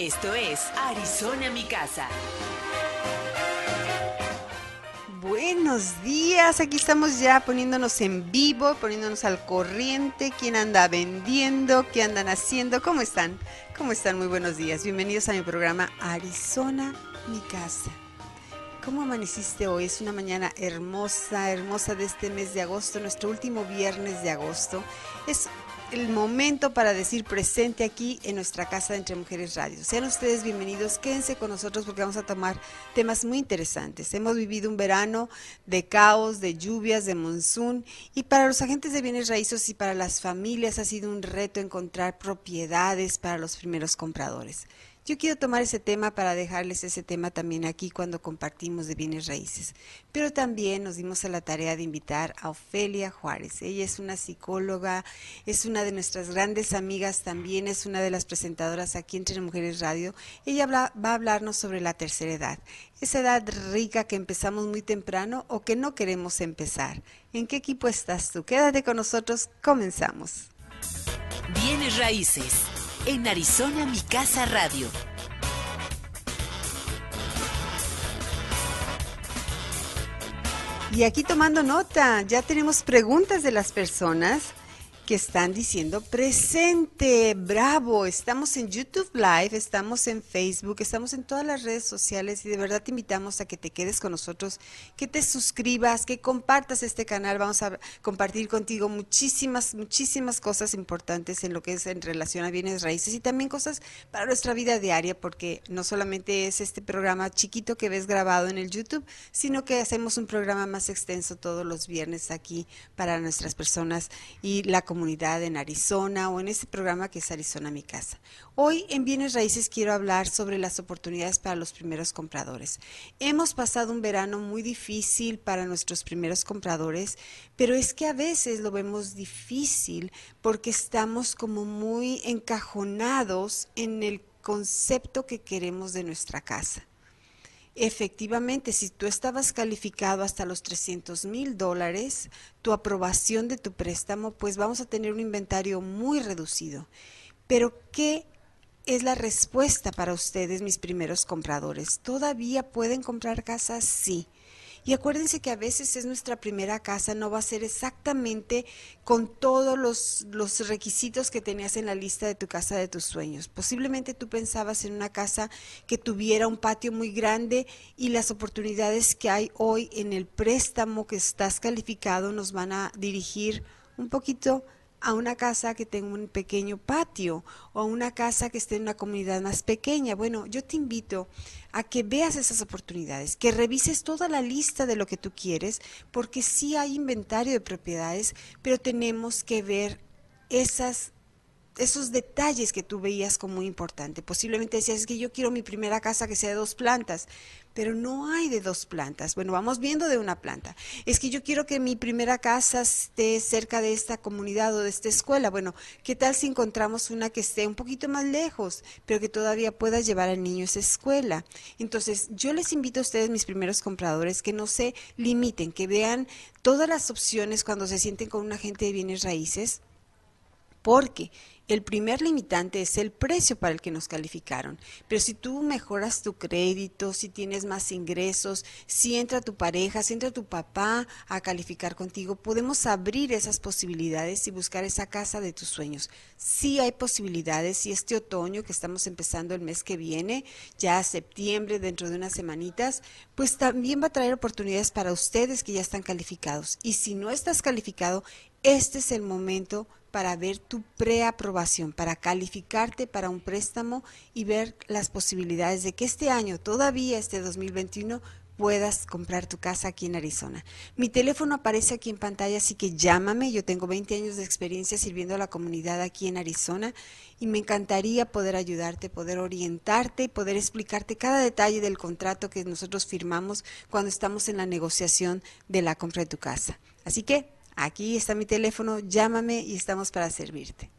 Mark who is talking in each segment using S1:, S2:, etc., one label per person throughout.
S1: Esto es Arizona Mi Casa.
S2: Buenos días, aquí estamos ya poniéndonos en vivo, poniéndonos al corriente, quién anda vendiendo, qué andan haciendo, ¿cómo están? ¿Cómo están? Muy buenos días, bienvenidos a mi programa Arizona, mi casa. ¿Cómo amaneciste hoy? Es una mañana hermosa, hermosa de este mes de agosto, nuestro último viernes de agosto. Es el momento para decir presente aquí en nuestra casa de Entre Mujeres Radio. Sean ustedes bienvenidos, quédense con nosotros porque vamos a tomar temas muy interesantes. Hemos vivido un verano de caos, de lluvias, de monzón y para los agentes de bienes raíces y para las familias ha sido un reto encontrar propiedades para los primeros compradores. Yo quiero tomar ese tema para dejarles ese tema también aquí cuando compartimos de bienes raíces. Pero también nos dimos a la tarea de invitar a Ofelia Juárez. Ella es una psicóloga, es una de nuestras grandes amigas, también es una de las presentadoras aquí Entre Mujeres Radio. Ella va a hablarnos sobre la tercera edad. Esa edad rica que empezamos muy temprano o que no queremos empezar. ¿En qué equipo estás tú? Quédate con nosotros, comenzamos.
S1: Bienes raíces en Arizona Mi Casa Radio.
S2: Y aquí tomando nota, ya tenemos preguntas de las personas que están diciendo presente, bravo, estamos en YouTube Live, estamos en Facebook, estamos en todas las redes sociales y de verdad te invitamos a que te quedes con nosotros, que te suscribas, que compartas este canal, vamos a compartir contigo muchísimas, muchísimas cosas importantes en lo que es en relación a bienes raíces y también cosas para nuestra vida diaria, porque no solamente es este programa chiquito que ves grabado en el YouTube, sino que hacemos un programa más extenso todos los viernes aquí para nuestras personas y la comunidad en Arizona o en este programa que es Arizona Mi Casa. Hoy en Bienes Raíces quiero hablar sobre las oportunidades para los primeros compradores. Hemos pasado un verano muy difícil para nuestros primeros compradores, pero es que a veces lo vemos difícil porque estamos como muy encajonados en el concepto que queremos de nuestra casa. Efectivamente, si tú estabas calificado hasta los 300 mil dólares, tu aprobación de tu préstamo, pues vamos a tener un inventario muy reducido. Pero, ¿qué es la respuesta para ustedes, mis primeros compradores? ¿Todavía pueden comprar casas? Sí. Y acuérdense que a veces es nuestra primera casa, no va a ser exactamente con todos los, los, requisitos que tenías en la lista de tu casa de tus sueños. Posiblemente tú pensabas en una casa que tuviera un patio muy grande y las oportunidades que hay hoy en el préstamo que estás calificado nos van a dirigir un poquito a una casa que tenga un pequeño patio o a una casa que esté en una comunidad más pequeña. Bueno, yo te invito a que veas esas oportunidades, que revises toda la lista de lo que tú quieres, porque sí hay inventario de propiedades, pero tenemos que ver esas esos detalles que tú veías como muy importante. Posiblemente decías, es que yo quiero mi primera casa que sea de dos plantas, pero no hay de dos plantas. Bueno, vamos viendo de una planta. Es que yo quiero que mi primera casa esté cerca de esta comunidad o de esta escuela. Bueno, ¿qué tal si encontramos una que esté un poquito más lejos, pero que todavía pueda llevar al niño a esa escuela? Entonces, yo les invito a ustedes, mis primeros compradores, que no se limiten, que vean todas las opciones cuando se sienten con un agente de bienes raíces, porque el primer limitante es el precio para el que nos calificaron. Pero si tú mejoras tu crédito, si tienes más ingresos, si entra tu pareja, si entra tu papá a calificar contigo, podemos abrir esas posibilidades y buscar esa casa de tus sueños. Sí hay posibilidades y este otoño que estamos empezando el mes que viene, ya septiembre, dentro de unas semanitas, pues también va a traer oportunidades para ustedes que ya están calificados. Y si no estás calificado, este es el momento para ver tu preaprobación, para calificarte para un préstamo y ver las posibilidades de que este año, todavía este 2021, puedas comprar tu casa aquí en Arizona. Mi teléfono aparece aquí en pantalla, así que llámame. Yo tengo 20 años de experiencia sirviendo a la comunidad aquí en Arizona y me encantaría poder ayudarte, poder orientarte y poder explicarte cada detalle del contrato que nosotros firmamos cuando estamos en la negociación de la compra de tu casa. Así que aquí está mi teléfono, llámame y estamos para servirte.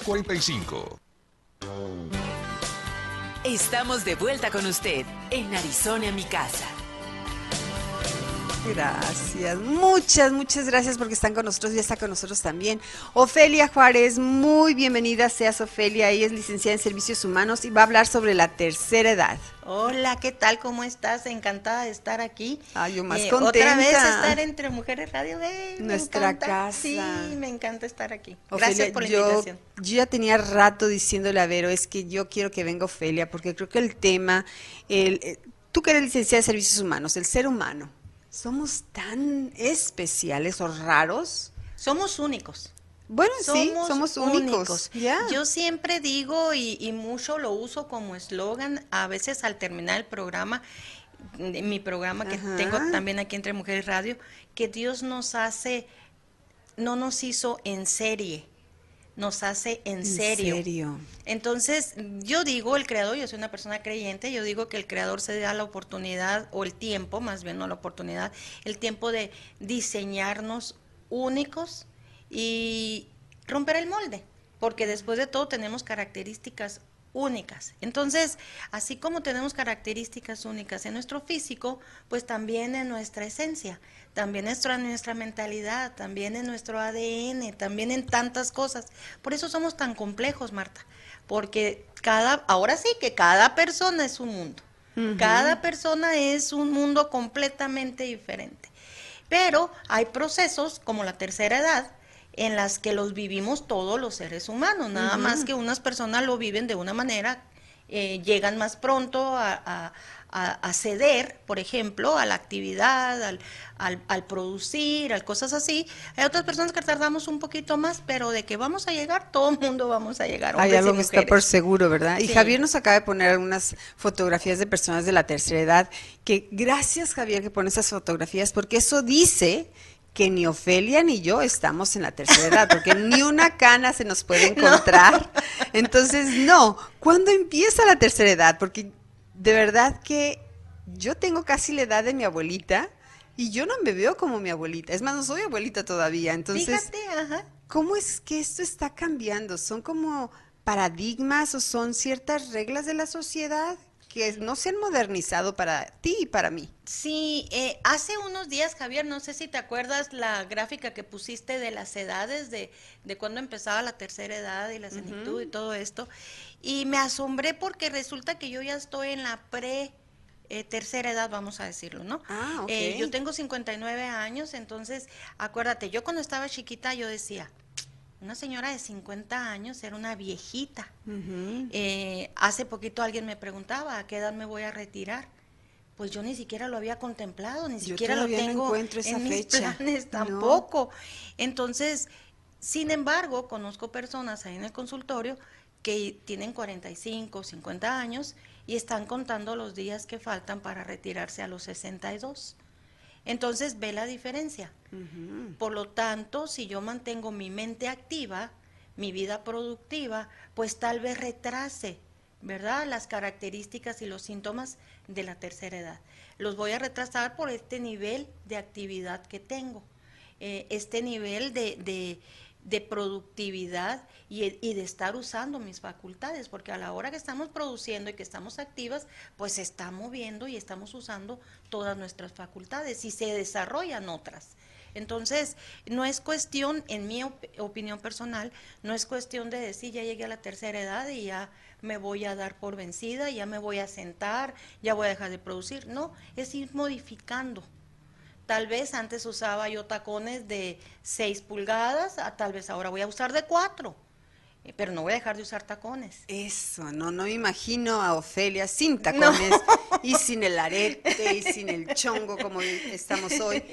S3: 45
S1: Estamos de vuelta con usted en Arizona, mi casa.
S2: Gracias, muchas, muchas gracias porque están con nosotros y está con nosotros también. Ofelia Juárez, muy bienvenida seas Ofelia, ella es licenciada en Servicios Humanos y va a hablar sobre la tercera edad.
S4: Hola, ¿qué tal? ¿Cómo estás? Encantada de estar aquí.
S2: Ay, yo más eh, contenta.
S4: Otra vez estar entre Mujeres Radio de
S2: Nuestra casa.
S4: Sí, me encanta estar aquí. Gracias por la invitación.
S2: Yo ya tenía rato diciéndole a Vero, es que yo quiero que venga Ofelia porque creo que el tema, el, eh, tú que eres licenciada en Servicios Humanos, el ser humano, somos tan especiales o raros.
S4: Somos únicos.
S2: Bueno, sí, somos únicos.
S4: Yo siempre digo y, mucho lo uso como eslogan, a veces al terminar el programa, mi programa que tengo también aquí entre Mujeres Radio, que Dios nos hace, no nos hizo en serie, nos hace en, serio. Entonces, yo digo, el creador, yo soy una persona creyente, yo digo que el creador se da la oportunidad, o el tiempo, más bien no la oportunidad, el tiempo de diseñarnos únicos y romper el molde, porque después de todo tenemos características únicas. Entonces, así como tenemos características únicas en nuestro físico, pues también en nuestra esencia, también en nuestra, mentalidad, también en nuestro ADN, también en tantas cosas. Por eso somos tan complejos, Marta, porque cada, ahora sí que cada persona es un mundo. Cada persona es un mundo completamente diferente. Pero hay procesos como la tercera edad, en las que los vivimos todos los seres humanos, nada más que unas personas lo viven de una manera, eh, llegan más pronto a, ceder, por ejemplo, a la actividad, al, al, producir, al cosas así. Hay otras personas que tardamos un poquito más, pero de que vamos a llegar, todo el mundo vamos a llegar.
S2: Hay algo que está por seguro, ¿verdad? Y Javier nos acaba de poner algunas fotografías de personas de la tercera edad, que gracias Javier que pone esas fotografías, porque eso dice que ni Ofelia ni yo estamos en la tercera edad, porque ni una cana se nos puede encontrar. Entonces, no, ¿cuándo empieza la tercera edad? Porque de verdad que yo tengo casi la edad de mi abuelita y yo no me veo como mi abuelita. Es más, no soy abuelita todavía. Entonces, ¿cómo es que esto está cambiando? ¿Son como paradigmas o son ciertas reglas de la sociedad? Que no se han modernizado para ti y para mí.
S4: Sí, eh, hace unos días, Javier, no sé si te acuerdas la gráfica que pusiste de las edades, de, de cuando empezaba la tercera edad y la senitud y todo esto, y me asombré porque resulta que yo ya estoy en la pre... Eh, tercera edad, vamos a decirlo, ¿no?
S2: Ah,
S4: eh, yo tengo 59 años, entonces, acuérdate, yo cuando estaba chiquita yo decía, una señora de 50 años era una viejita. Eh, hace poquito alguien me preguntaba a qué edad me voy a retirar. Pues yo ni siquiera lo había contemplado, ni siquiera lo tengo en mis planes tampoco. Entonces, sin embargo, conozco personas ahí en el consultorio que tienen 45, 50 años y están contando los días que faltan para retirarse a los 62. Entonces ve la diferencia. Por lo tanto, si yo mantengo mi mente activa, mi vida productiva, pues tal vez retrase, ¿verdad? Las características y los síntomas de la tercera edad. Los voy a retrasar por este nivel de actividad que tengo, eh, este nivel de, de productividad y, de estar usando mis facultades, porque a la hora que estamos produciendo y que estamos activas, pues se está moviendo y estamos usando todas nuestras facultades y se desarrollan otras. Entonces, no es cuestión, en mi opinión personal, no es cuestión de decir ya llegué a la tercera edad y ya me voy a dar por vencida, ya me voy a sentar, ya voy a dejar de producir. No, es ir modificando. Tal vez antes usaba yo tacones de 6 pulgadas, a, tal vez ahora voy a usar de 4 eh, pero no voy a dejar de usar tacones.
S2: Eso, no, no me imagino a Ofelia sin tacones y sin el arete y sin el chongo como estamos hoy.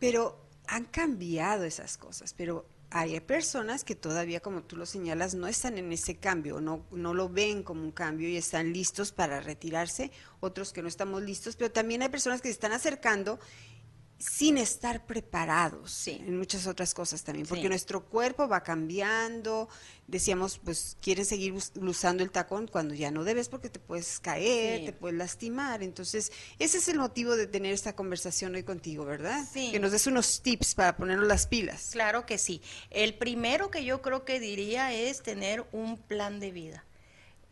S2: Pero han cambiado esas cosas, pero hay personas que todavía, como tú lo señalas, no están en ese cambio, no, no lo ven como un cambio y están listos para retirarse, otros que no estamos listos, pero también hay personas que se están acercando sin estar preparados en muchas otras cosas también, porque nuestro cuerpo va cambiando, decíamos, pues quieres seguir usando el tacón cuando ya no debes porque te puedes caer, te puedes lastimar, entonces ese es el motivo de tener esta conversación hoy contigo, ¿verdad? Que nos des unos tips para ponernos las pilas.
S4: Claro que sí. El primero que yo creo que diría es tener un plan de vida.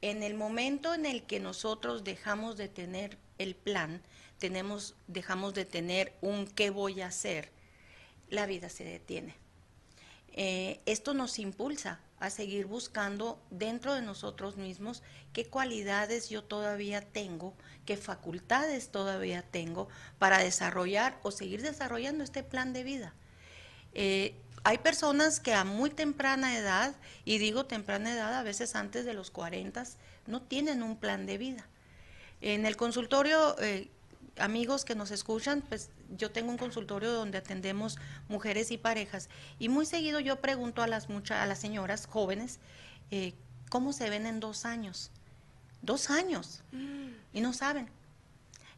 S4: En el momento en el que nosotros dejamos de tener el plan, tenemos, dejamos de tener un qué voy a hacer, la vida se detiene. Eh, esto nos impulsa a seguir buscando dentro de nosotros mismos qué cualidades yo todavía tengo, qué facultades todavía tengo para desarrollar o seguir desarrollando este plan de vida. Eh, hay personas que a muy temprana edad, y digo temprana edad, a veces antes de los 40, no tienen un plan de vida. En el consultorio eh, amigos que nos escuchan, pues yo tengo un consultorio donde atendemos mujeres y parejas y muy seguido yo pregunto a las muchas, a las señoras jóvenes eh, cómo se ven en dos años, dos años mm. y no saben.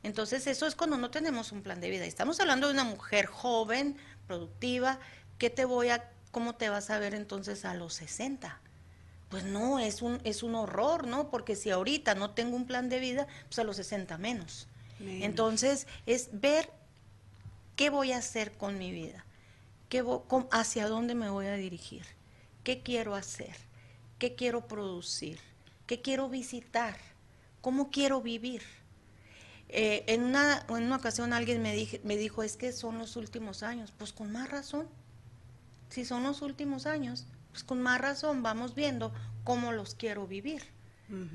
S4: Entonces eso es cuando no tenemos un plan de vida. Estamos hablando de una mujer joven, productiva, ¿qué te voy a, cómo te vas a ver entonces a los 60? Pues no, es un, es un horror, ¿no? Porque si ahorita no tengo un plan de vida, pues a los 60 menos. Entonces, es ver qué voy a hacer con mi vida, qué hacia dónde me voy a dirigir, qué quiero hacer, qué quiero producir, qué quiero visitar, cómo quiero vivir. Eh, en, una, en una ocasión alguien me, dije, me dijo, es que son los últimos años. Pues con más razón. Si son los últimos años, pues con más razón vamos viendo cómo los quiero vivir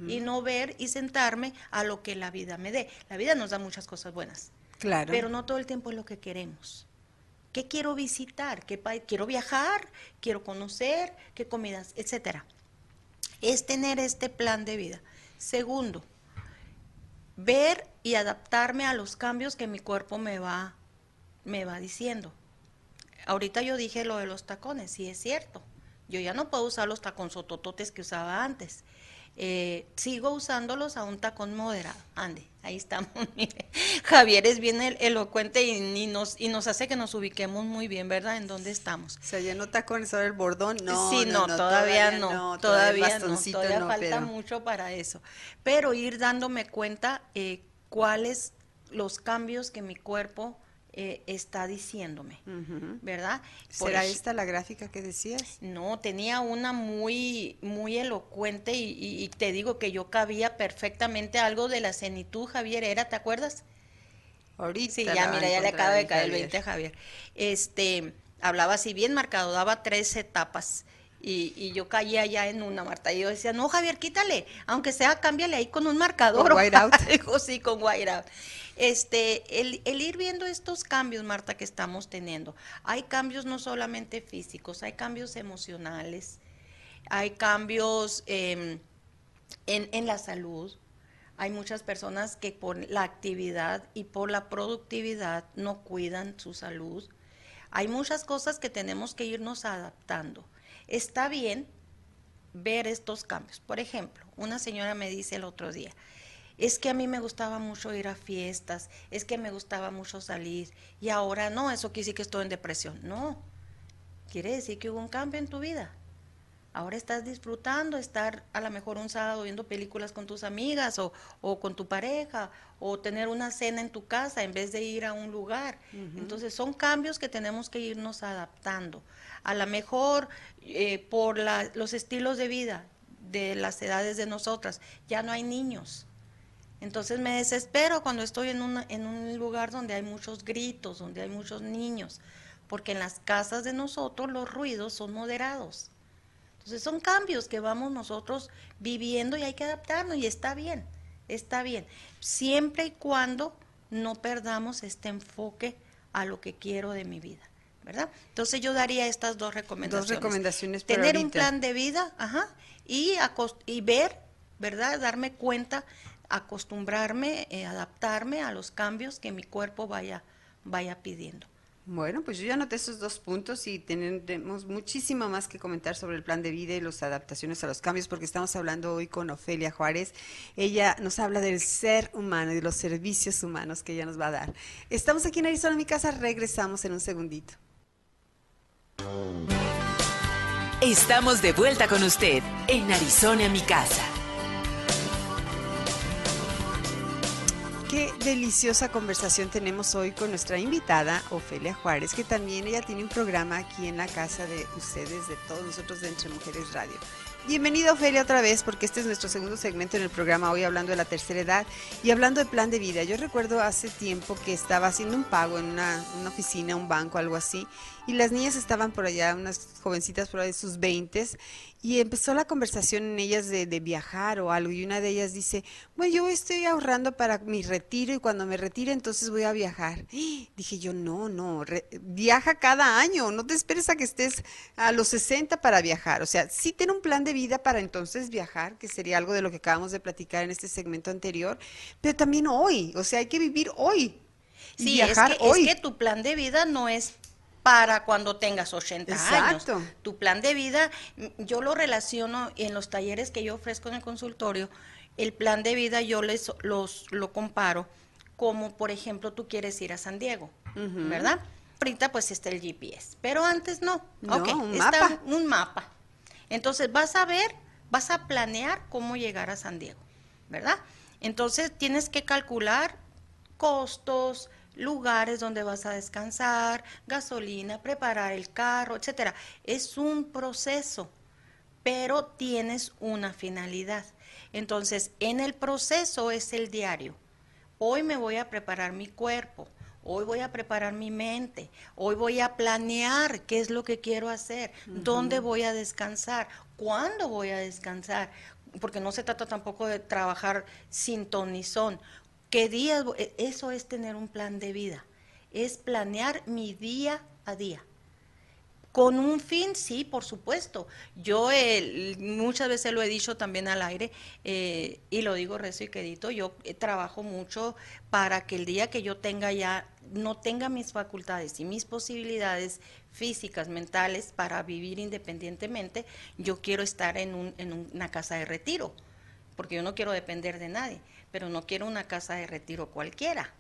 S4: y no ver y sentarme a lo que la vida me dé. La vida nos da muchas cosas buenas.
S2: Claro.
S4: Pero no todo el tiempo es lo que queremos. ¿Qué quiero visitar? ¿Qué quiero viajar? ¿Quiero conocer? ¿Qué comidas? Etcétera. Es tener este plan de vida. Segundo, ver y adaptarme a los cambios que mi cuerpo me va, me va diciendo. Ahorita yo dije lo de los tacones, y es cierto. Yo ya no puedo usar los taconzotototes que usaba antes. Eh, sigo usándolos a un tacón moderado. Ande, ahí estamos. Javier es bien elocuente y, nos, y nos hace que nos ubiquemos muy bien, ¿verdad? En dónde estamos.
S2: O sea, ya no tacones sobre el bordón, no.
S4: Sí, no, todavía, no, todavía no, todavía falta mucho para eso. Pero ir dándome cuenta eh, cuáles los cambios que mi cuerpo eh, está diciéndome, ¿verdad?
S2: ¿Será esta la gráfica que decías?
S4: No, tenía una muy, muy elocuente y, te digo que yo cabía perfectamente algo de la cenitud, Javier, ¿era? ¿Te acuerdas?
S2: Ahorita.
S4: Sí, ya, mira, ya le acaba de caer el 20 a Javier. Este, hablaba así bien marcado, daba tres etapas. Y, y, yo caía ya en una, Marta. Y yo decía, no, Javier, quítale, aunque sea, cámbiale ahí con un marcador.
S2: Con white out.
S4: sí, con white out este, el, ir viendo estos cambios, Marta, que estamos teniendo. Hay cambios no solamente físicos, hay cambios emocionales, hay cambios em, en, en la salud. Hay muchas personas que por la actividad y por la productividad no cuidan su salud. Hay muchas cosas que tenemos que irnos adaptando. Está bien ver estos cambios. Por ejemplo, una señora me dice el otro día, es que a mí me gustaba mucho ir a fiestas, es que me gustaba mucho salir y ahora no, eso quiere decir que estoy en depresión. No, quiere decir que hubo un cambio en tu vida. Ahora estás disfrutando estar a lo mejor un sábado viendo películas con tus amigas o, o con tu pareja o tener una cena en tu casa en vez de ir a un lugar. Entonces son cambios que tenemos que irnos adaptando. A lo mejor eh, por los estilos de vida de las edades de nosotras, ya no hay niños entonces me desespero cuando estoy en, en un lugar donde hay muchos gritos, donde hay muchos niños, porque en las casas de nosotros los ruidos son moderados. Entonces son cambios que vamos nosotros viviendo y hay que adaptarnos y está bien, está bien, siempre y cuando no perdamos este enfoque a lo que quiero de mi vida. ¿verdad? Entonces yo daría estas dos recomendaciones.
S2: Dos recomendaciones
S4: Tener un plan de vida, ajá, y, y ver, ¿verdad? Darme cuenta, acostumbrarme, eh, adaptarme a los cambios que mi cuerpo vaya, vaya pidiendo.
S2: Bueno, pues yo ya anoté esos dos puntos y tenemos muchísimo más que comentar sobre el plan de vida y las adaptaciones a los cambios, porque estamos hablando hoy con Ofelia Juárez. Ella nos habla del ser humano y de los servicios humanos que ella nos va a dar. Estamos aquí en Arizona, en mi casa, regresamos en un segundito.
S1: Estamos de vuelta con usted en Arizona, mi casa.
S2: Qué deliciosa conversación tenemos hoy con nuestra invitada, Ofelia Juárez, que también ella tiene un programa aquí en la casa de ustedes, de todos nosotros de Entre Mujeres Radio. Bienvenida Ofelia otra vez, porque este es nuestro segundo segmento en el programa, hoy hablando de la tercera edad y hablando de plan de vida. Yo recuerdo hace tiempo que estaba haciendo un pago en una, una oficina, un banco, algo así, y las niñas estaban por allá, unas jovencitas por ahí de sus veintes, y empezó la conversación en ellas de, viajar o algo, y una de ellas dice, bueno, yo estoy ahorrando para mi retiro y cuando me retire entonces voy a viajar. Dije yo, no, no, viaja cada año, no te esperes a que estés a los 60 para viajar, o sea, sí ten un plan de vida para entonces viajar, que sería algo de lo que acabamos de platicar en este segmento anterior, pero también hoy, o sea, hay que vivir hoy.
S4: Sí, viajar es, que, hoy. es que tu plan de vida no es para cuando tengas 80 Exacto. años. Tu plan de vida, yo lo relaciono en los talleres que yo ofrezco en el consultorio, el plan de vida yo les los lo comparo como por ejemplo tú quieres ir a San Diego, ¿verdad? Ahorita pues está el GPS, pero antes no.
S2: no un mapa.
S4: un mapa. Entonces vas a ver, vas a planear cómo llegar a San Diego, ¿verdad? Entonces tienes que calcular costos, lugares donde vas a descansar, gasolina, preparar el carro, etcétera. Es un proceso, pero tienes una finalidad. Entonces, en el proceso es el diario. Hoy me voy a preparar mi cuerpo, hoy voy a preparar mi mente, hoy voy a planear qué es lo que quiero hacer, dónde voy a descansar, cuándo voy a descansar, porque no se trata tampoco de trabajar sin ton son. ¿Qué días? E, eso es tener un plan de vida, es planear mi día a día. Con un fin, sí, por supuesto. Yo muchas veces lo he dicho también al aire eh, y lo digo recio y quedito, yo eh, trabajo mucho para que el día que yo tenga ya, no tenga mis facultades y mis posibilidades físicas, mentales para vivir independientemente, yo quiero estar en, un, en una casa de retiro, porque yo no quiero depender de nadie pero no quiero una casa de retiro cualquiera.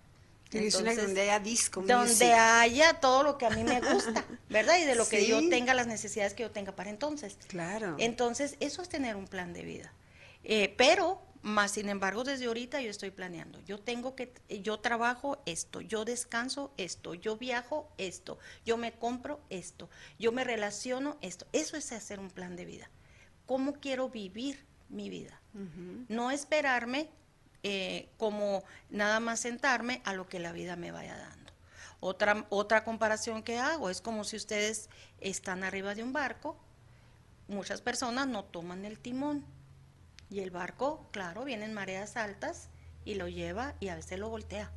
S2: Entonces, donde haya disco.
S4: Donde haya todo lo que a mí me gusta, ¿verdad? Y de lo que yo tenga, las necesidades que yo tenga para entonces.
S2: Claro.
S4: Entonces, eso es tener un plan de vida. Eh, pero, más sin embargo, desde ahorita yo estoy planeando. Yo tengo que, yo trabajo esto, yo descanso esto, yo viajo esto, yo me compro esto, yo me relaciono esto. Eso es hacer un plan de vida. ¿Cómo quiero vivir mi vida? No esperarme eh, como nada más sentarme a lo que la vida me vaya dando. Otra, otra comparación que hago es como si ustedes están arriba de un barco, muchas personas no toman el timón y el barco, claro, viene en mareas altas y lo lleva y a veces lo voltea.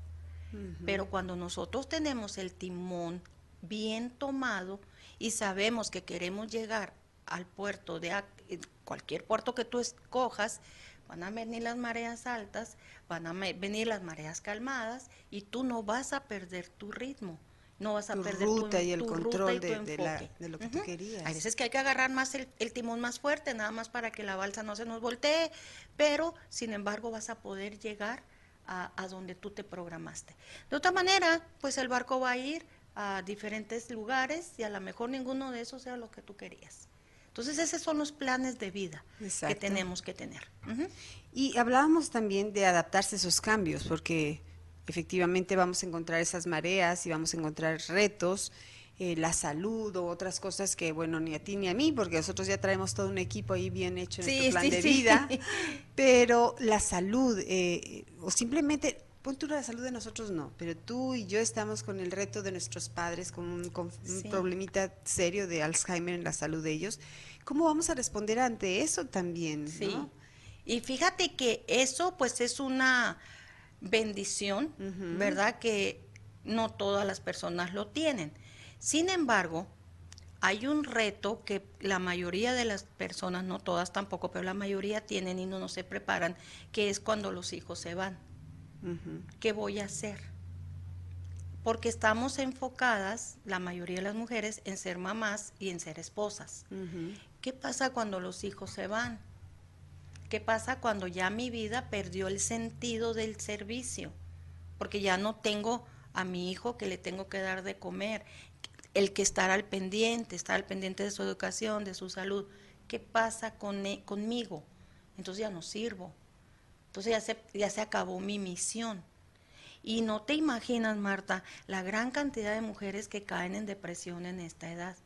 S4: Pero cuando nosotros tenemos el timón bien tomado y sabemos que queremos llegar al puerto de cualquier puerto que tú escojas, van a venir las mareas altas, van a venir las mareas calmadas y tú no vas a perder tu ritmo. No vas a perder
S2: ruta y el control de, lo que tú querías.
S4: Hay veces que hay que agarrar más el, timón más fuerte, nada más para que la balsa no se nos voltee, pero sin embargo vas a poder llegar a, a donde tú te programaste. De otra manera, pues el barco va a ir a diferentes lugares y a lo mejor ninguno de esos sea lo que tú querías. Entonces, esos son los planes de vida que tenemos que tener.
S2: Y hablábamos también de adaptarse a esos cambios, porque efectivamente vamos a encontrar esas mareas y vamos a encontrar retos, eh, la salud o otras cosas que, bueno, ni a ti ni a mí, porque nosotros ya traemos todo un equipo ahí bien hecho en nuestro plan de vida, pero la salud eh, o simplemente pon tú la salud de nosotros no, pero tú y yo estamos con el reto de nuestros padres, con un, con un problemita serio de Alzheimer en la salud de ellos. ¿Cómo vamos a responder ante eso también?
S4: Sí.
S2: ¿no?
S4: Y fíjate que eso pues es una bendición. ¿verdad? Que no todas las personas lo tienen. Sin embargo, hay un reto que la mayoría de las personas, no todas tampoco, pero la mayoría tienen y no, no se preparan, que es cuando los hijos se van. ¿Qué voy a hacer? Porque estamos enfocadas, la mayoría de las mujeres, en ser mamás y en ser esposas. ¿Qué pasa cuando los hijos se van? ¿Qué pasa cuando ya mi vida perdió el sentido del servicio? Porque ya no tengo a mi hijo que le tengo que dar de comer, el que estar al pendiente, estar al pendiente de su educación, de su salud. ¿Qué pasa con, e- conmigo? Entonces ya no sirvo. Entonces ya se, ya se acabó mi misión. Y no te imaginas, Marta, la gran cantidad de mujeres que caen en depresión en esta edad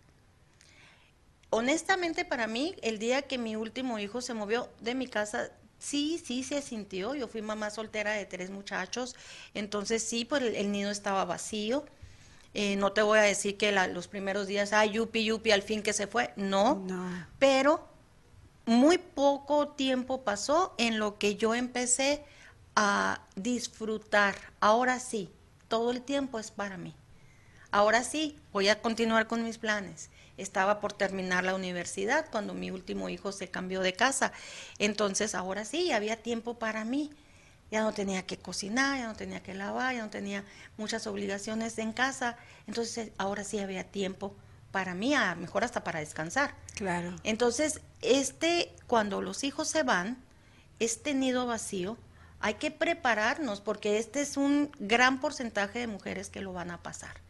S4: honestamente para mí, el día que mi último hijo se movió de mi casa, sí, sí se sintió. Yo fui mamá soltera de tres muchachos, entonces sí, pues el, el nido estaba vacío. Eh, no te voy a decir que la- los primeros días, ay, yupi, yupi, al fin que se fue. No,
S2: No.
S4: pero muy poco tiempo pasó en lo que yo empecé a disfrutar. Ahora sí, todo el tiempo es para mí. Ahora sí, voy a continuar con mis planes. Estaba por terminar la universidad cuando mi último hijo se cambió de casa. Entonces, ahora sí, había tiempo para mí. Ya no tenía que cocinar, ya no tenía que lavar, ya no tenía muchas obligaciones en casa. Entonces, ahora sí había tiempo para mí, a mejor hasta para descansar.
S2: Claro.
S4: Entonces, este, cuando los hijos se van, este nido vacío, hay que prepararnos porque este es un gran porcentaje de mujeres que lo van a pasar.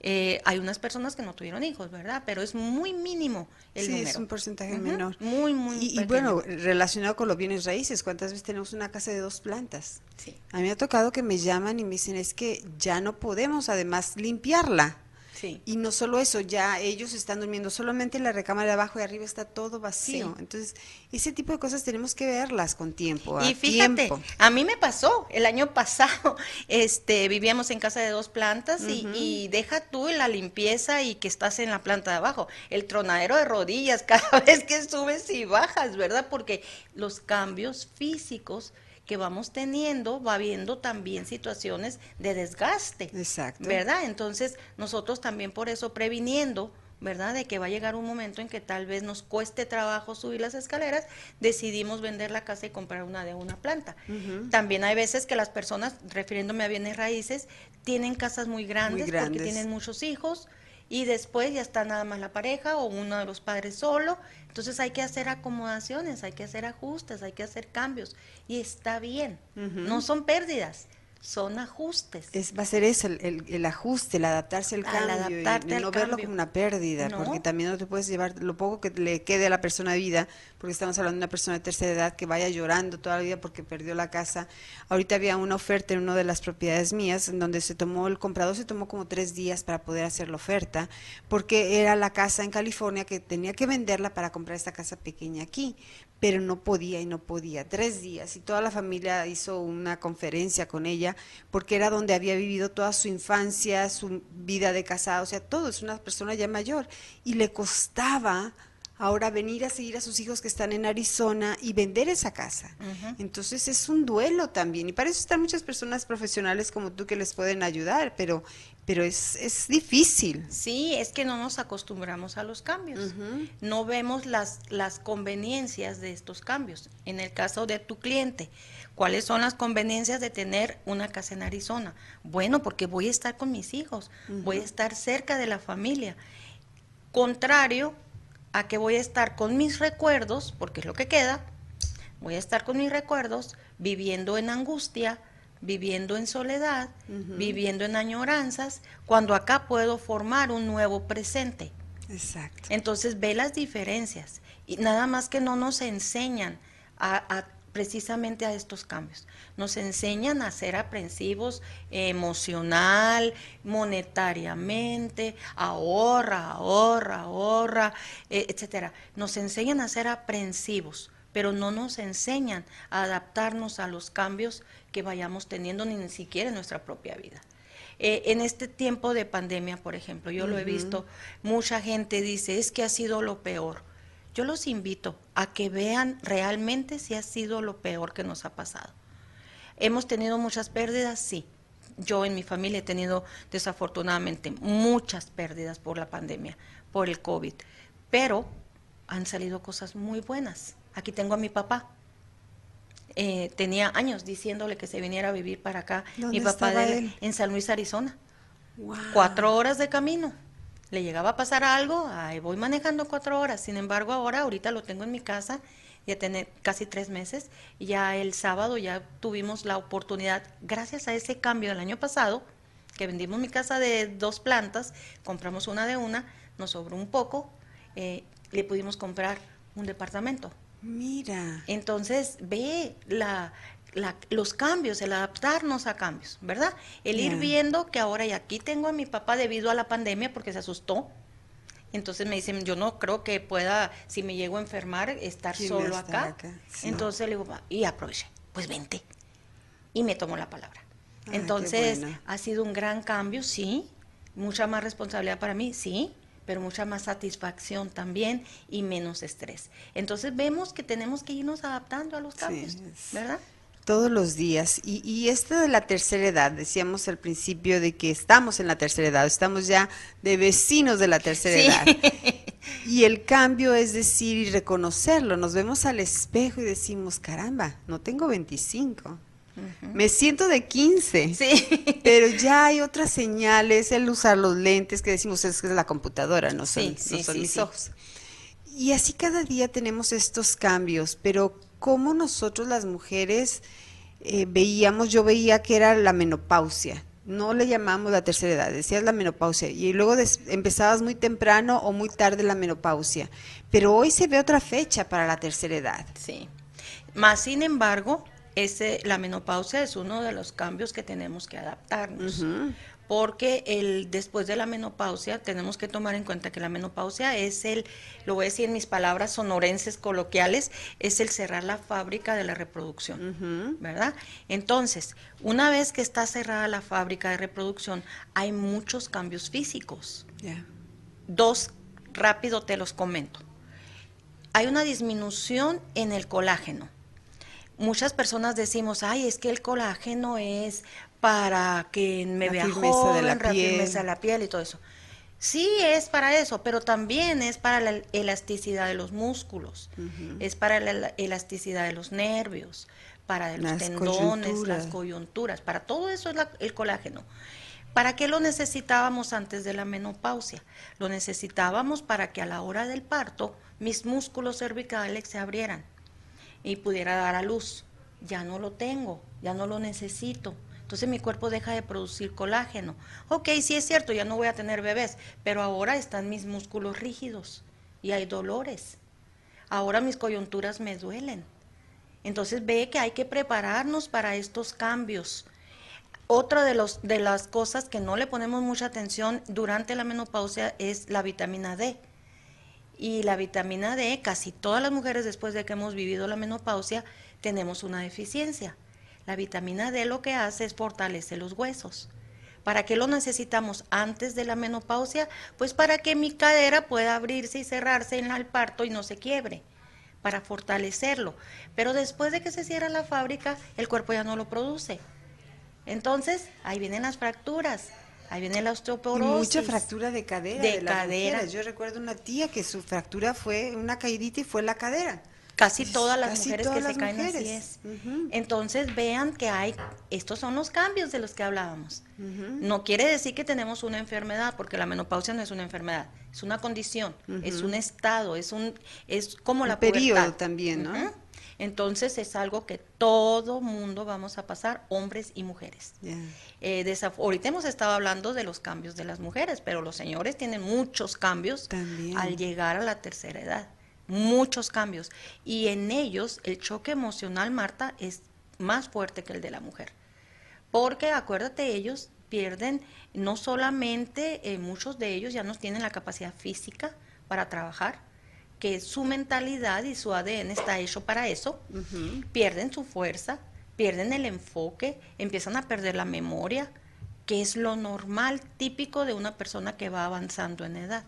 S4: Eh, hay unas personas que no tuvieron hijos, ¿verdad? Pero es muy mínimo el
S2: sí,
S4: número.
S2: es un porcentaje menor.
S4: Muy, muy
S2: Y, y bueno, relacionado con los bienes raíces, ¿cuántas veces tenemos una casa de dos plantas?
S4: Sí.
S2: A mí me ha tocado que me llaman y me dicen, es que ya no podemos además limpiarla.
S4: Sí.
S2: Y no solo eso, ya ellos están durmiendo solamente en la recámara de abajo y arriba está todo vacío.
S4: Sí.
S2: Entonces, ese tipo de cosas tenemos que verlas con tiempo. a
S4: Y fíjate,
S2: tiempo.
S4: a mí me pasó el año pasado, este, vivíamos en casa de dos plantas y, y deja tú la limpieza y que estás en la planta de abajo, el tronadero de rodillas cada vez que subes y bajas, ¿verdad? Porque los cambios físicos que vamos teniendo va viendo también situaciones de desgaste.
S2: Exacto.
S4: ¿Verdad? Entonces, nosotros también por eso previniendo, ¿verdad? De que va a llegar un momento en que tal vez nos cueste trabajo subir las escaleras, decidimos vender la casa y comprar una de una planta. También hay veces que las personas, refiriéndome a bienes raíces, tienen casas muy grandes, porque
S2: grandes.
S4: tienen muchos hijos y después ya está nada más la pareja o uno de los padres solo. Entonces hay que hacer acomodaciones, hay que hacer ajustes, hay que hacer cambios. Y está bien. No son pérdidas, son ajustes.
S2: Es, va a ser eso, el, el- el ajuste, el adaptarse al
S4: Al
S2: cambio, y
S4: al
S2: no verlo como una pérdida,
S4: No.
S2: porque también no te puedes llevar lo poco que le quede a la persona de vida, porque estamos hablando de una persona de tercera edad que vaya llorando toda la vida porque perdió la casa. Ahorita había una oferta en una de las propiedades mías, en donde se tomó, el comprador se tomó como tres días para poder hacer la oferta, porque era la casa en California que tenía que venderla para comprar esta casa pequeña aquí, pero no podía y no podía. Tres días y toda la familia hizo una conferencia con ella porque era donde había vivido toda su infancia, su vida de casado, o sea, todo, es una persona ya mayor y le costaba ahora venir a seguir a sus hijos que están en Arizona y vender esa casa. Entonces es un duelo también y para eso están muchas personas profesionales como tú que les pueden ayudar, pero pero es es difícil.
S4: Sí, es que no nos acostumbramos a los cambios. No vemos las, las conveniencias de estos cambios. En el caso de tu cliente, ¿cuáles son las conveniencias de tener una casa en Arizona? Bueno, porque voy a estar con mis hijos, voy a estar cerca de la familia. Contrario a que voy a estar con mis recuerdos, porque es lo que queda, voy a estar con mis recuerdos viviendo en angustia, viviendo en soledad, viviendo en añoranzas, cuando acá puedo formar un nuevo presente.
S2: Exacto.
S4: Entonces ve las diferencias y nada más que no nos enseñan a, a- precisamente a estos cambios. Nos enseñan a ser aprensivos emocional, monetariamente, ahorra, ahorra, ahorra, eh, etcétera. Nos enseñan a ser aprensivos, pero no nos enseñan a adaptarnos a los cambios que vayamos teniendo ni siquiera en nuestra propia vida. Eh, en este tiempo de pandemia, por ejemplo, yo lo he visto, mucha gente dice, es que ha sido lo peor. Yo los invito a que vean realmente si ha sido lo peor que nos ha pasado. ¿Hemos tenido muchas pérdidas? Sí. Yo en mi familia he tenido desafortunadamente muchas pérdidas por la pandemia, por el COVID, pero han salido cosas muy buenas. Aquí tengo a mi papá. Eh, tenía años diciéndole que se viniera a vivir para acá. Mi papá de, en San Luis, Arizona. Cuatro horas de camino. Le llegaba a pasar algo, ahí voy manejando cuatro horas. Sin embargo, ahora, ahorita lo tengo en mi casa, ya tiene casi tres meses, y ya el sábado ya tuvimos la oportunidad, gracias a ese cambio del año pasado, que vendimos mi casa de dos plantas, compramos una de una, nos sobró un poco, eh, le pudimos comprar un departamento.
S2: Mira.
S4: Entonces, ve la, los cambios, el adaptarnos a cambios, ¿verdad? El ir viendo que ahora y aquí tengo a mi papá debido a la pandemia porque se asustó. Entonces me dicen, yo no creo que pueda, si me llego a enfermar, estar solo acá. Entonces le digo, y aproveche, pues vente. Y me tomó la palabra. Entonces, ha sido un gran cambio, sí. Mucha más responsabilidad para mí, sí pero mucha más satisfacción también y menos estrés. Entonces vemos que tenemos que irnos adaptando a los cambios, ¿verdad?
S2: Todos los días. Y, y esto de la tercera edad, decíamos al principio de que estamos en la tercera edad, estamos ya de vecinos de la tercera edad. Y el cambio es decir y reconocerlo. Nos vemos al espejo y decimos, caramba, no tengo 25 me siento de 15. Sí. Pero ya hay otras señales, el usar los lentes que decimos es que es la computadora, no son, son mis ojos. Y así cada día tenemos estos cambios, pero como nosotros las mujeres eh, veíamos, yo veía que era la menopausia, no le llamamos la tercera edad, decías la menopausia, y luego empezabas muy temprano o muy tarde la menopausia, pero hoy se ve otra fecha para la tercera edad.
S4: Sí, más sin embargo, ese, la menopausia es uno de los cambios que tenemos que adaptarnos. Porque el, después de la menopausia tenemos que tomar en cuenta que la menopausia es el, lo voy a decir en mis palabras sonorenses coloquiales, es el cerrar la fábrica de la reproducción, ¿verdad? Entonces, una vez que está cerrada la fábrica de reproducción, hay muchos cambios físicos. Dos, rápido te los comento. Hay una disminución en el colágeno muchas personas decimos, ay, es que el colágeno es para que me vea joven, de la firmeza de la piel y todo eso. Sí, es para eso, pero también es para la elasticidad de los músculos, es para la elasticidad de los nervios, para los tendones, las coyunturas, para todo eso es el colágeno. ¿Para qué lo necesitábamos antes de la menopausia? Lo necesitábamos para que a la hora del parto mis músculos cervicales se abrieran y pudiera dar a luz. Ya no lo tengo, ya no lo necesito. Entonces mi cuerpo deja de producir colágeno. Ok, sí es cierto, ya no voy a tener bebés, pero ahora están mis músculos rígidos y hay dolores. Ahora mis coyunturas me duelen. Entonces ve que hay que prepararnos para estos cambios. Otra de, los, de las cosas que no le ponemos mucha atención durante la menopausia es la vitamina D. Y la vitamina D, casi todas las mujeres después de que hemos vivido la menopausia, tenemos una deficiencia. La vitamina D lo que hace es fortalecer los huesos. ¿Para qué lo necesitamos antes de la menopausia? Pues para que mi cadera pueda abrirse y cerrarse en el parto y no se quiebre, para fortalecerlo. Pero después de que se cierra la fábrica, el cuerpo ya no lo produce. Entonces, ahí vienen las fracturas. Ahí viene la osteoporosis.
S2: mucha fractura de cadera. De, cadera. Yo recuerdo una tía que su fractura fue una caidita y fue la cadera.
S4: Casi todas las mujeres que se caen así es. Entonces vean que hay, estos son los cambios de los que hablábamos. No quiere decir que tenemos una enfermedad, porque la menopausia no es una enfermedad, es una condición, es un estado, es un, es como la
S2: periodo también, ¿no?
S4: Entonces es algo que todo mundo vamos a pasar, hombres y mujeres. Eh, ahorita hemos estado hablando de los cambios de las mujeres, pero los señores tienen muchos cambios al llegar a la tercera edad, muchos cambios. Y en ellos el choque emocional, Marta, es más fuerte que el de la mujer. Porque acuérdate, ellos pierden, no solamente eh, muchos de ellos ya no tienen la capacidad física para trabajar, que su mentalidad y su ADN está hecho para eso, pierden su fuerza, pierden el enfoque, empiezan a perder la memoria, que es lo normal, típico de una persona que va avanzando en edad.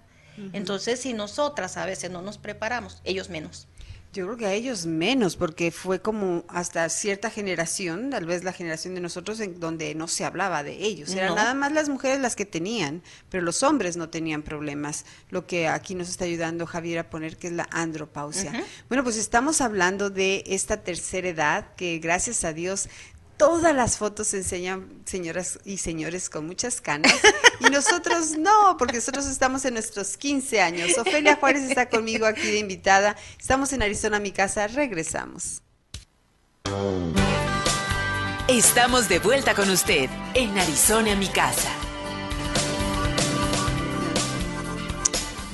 S4: Entonces, si nosotras a veces no nos preparamos, ellos menos.
S2: Yo creo que a ellos menos, porque fue como hasta cierta generación, tal vez la generación de nosotros, en donde no se hablaba de ellos. Eran
S4: No.
S2: nada más las mujeres las que tenían, pero los hombres no tenían problemas. Lo que aquí nos está ayudando Javier a poner, que es la andropausia. Bueno, pues estamos hablando de esta tercera edad, que gracias a Dios todas las fotos enseñan señoras y señores con muchas canas y nosotros no, porque nosotros estamos en nuestros 15 años. Ofelia Juárez está conmigo aquí de invitada. Estamos en Arizona, mi casa. Regresamos.
S1: Estamos de vuelta con usted en Arizona, mi casa.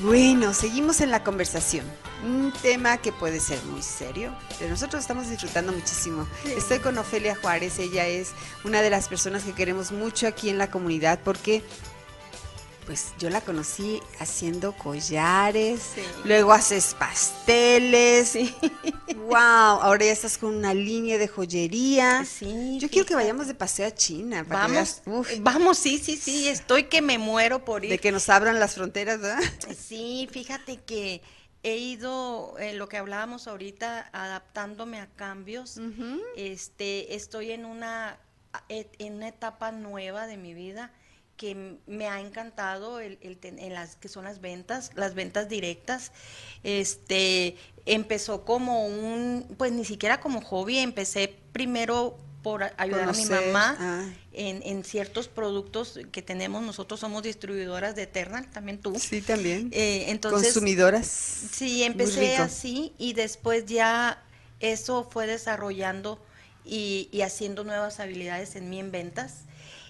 S2: Bueno, seguimos en la conversación. Un tema que puede ser muy serio, pero nosotros estamos disfrutando muchísimo. Estoy con Ofelia Juárez, ella es una de las personas que queremos mucho aquí en la comunidad porque pues yo la conocí haciendo collares,
S4: Sí.
S2: luego haces pasteles. Wow, ahora ya estás con una línea de joyería.
S4: Sí,
S2: yo quiero que vayamos de paseo a China para
S4: Vamos,
S2: uf,
S4: vamos, sí, sí, sí, estoy que me muero por ir.
S2: de que nos abran las fronteras, ¿verdad?
S4: Sí, fíjate que he ido, eh, lo que hablábamos ahorita, adaptándome a cambios. Este, estoy en una, e- en una etapa nueva de mi vida que me ha encantado el, en las que son las ventas, las ventas directas. Este, empezó como un, pues ni siquiera como hobby, empecé primero por ayudar a mi mamá
S2: ah.
S4: en, en ciertos productos que tenemos. Nosotros somos distribuidoras de Eternal, también tú.
S2: Sí, también.
S4: Eh, entonces,
S2: Consumidoras.
S4: sí, empecé así y después ya eso fue desarrollando y, y haciendo nuevas habilidades en mí en ventas.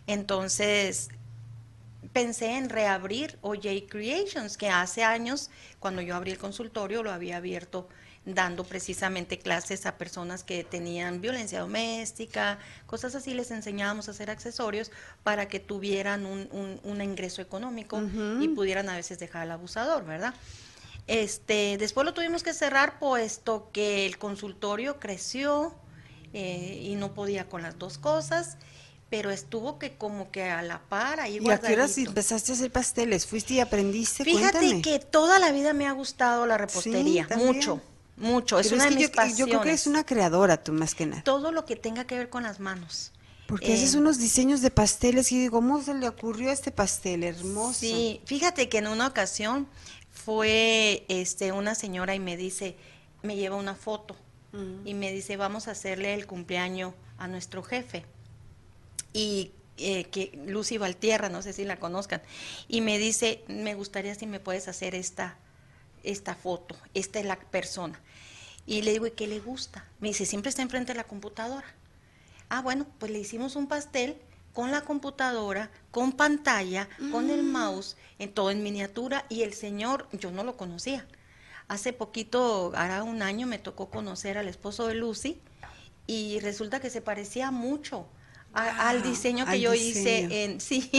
S4: Entonces, pensé en reabrir OJ Creations, que hace años, cuando yo abrí el consultorio, lo había abierto dando precisamente clases a personas que tenían violencia doméstica, cosas así, les enseñábamos a hacer accesorios para que tuvieran un, un- un ingreso económico y pudieran a veces dejar al abusador, ¿verdad? Este, después lo tuvimos que cerrar puesto que el consultorio creció eh, y no podía con las dos cosas, pero estuvo que como que a la par ahí
S2: ¿Y a qué horas empezaste a hacer pasteles? ¿Fuiste y aprendiste?
S4: Fíjate
S2: Cuéntame.
S4: que toda la vida me ha gustado la repostería, mucho, mucho. Es
S2: Pero
S4: una
S2: es
S4: de mis
S2: yo,
S4: pasiones.
S2: yo creo que eres una creadora tú más que nada.
S4: Todo lo que tenga que ver con las manos.
S2: Porque
S4: Eh,
S2: haces unos diseños de pasteles y digo, ¿cómo se le ocurrió este pastel? Hermoso.
S4: Sí, fíjate que en una ocasión fue este una señora y me dice, me lleva una foto y me dice, vamos a hacerle el cumpleaños a nuestro jefe. Y eh, que Lucy Valtierra, no sé si la conozcan, y me dice, me gustaría si me puedes hacer esta, esta foto, esta es la persona. Y le digo, ¿y qué le gusta? Me dice, siempre está enfrente de la computadora. Ah, bueno, pues le hicimos un pastel con la computadora, con pantalla, con el mouse, en todo en miniatura y el señor, yo no lo conocía. Hace poquito, hará un año, me tocó conocer al esposo de Lucy y resulta que se parecía mucho a- al diseño que
S2: al
S4: yo
S2: diseño.
S4: hice en sí.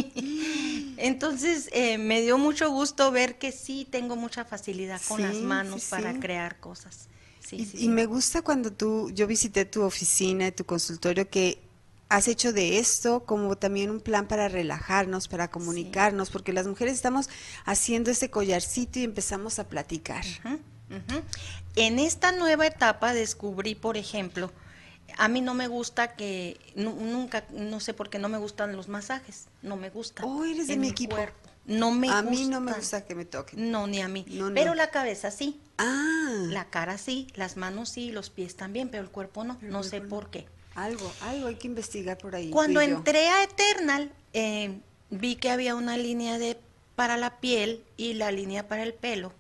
S4: Entonces eh, me dio mucho gusto ver que sí tengo mucha facilidad con las manos
S2: sí,
S4: para
S2: sí.
S4: crear cosas. Sí,
S2: y, y me gusta cuando tú, yo visité tu oficina, tu consultorio, que has hecho de esto como también un plan para relajarnos, para comunicarnos, porque las mujeres estamos haciendo ese collarcito y empezamos a platicar.
S4: En esta nueva etapa descubrí, por ejemplo, a mí no me gusta que, nu- nunca, no sé por qué no me gustan los masajes, no me gustan.
S2: Oh, eres de mi equipo.
S4: cuerpo. No me
S2: a mí no me gusta que me toquen.
S4: No, ni a mí.
S2: No, no.
S4: Pero la cabeza sí,
S2: Ah,
S4: la cara sí, las manos sí, los pies también, pero el cuerpo no, no sé por qué.
S2: algo, algo hay que investigar por ahí.
S4: Cuando entré a Eternal, eh, vi que había una línea de para la piel y la línea para el pelo.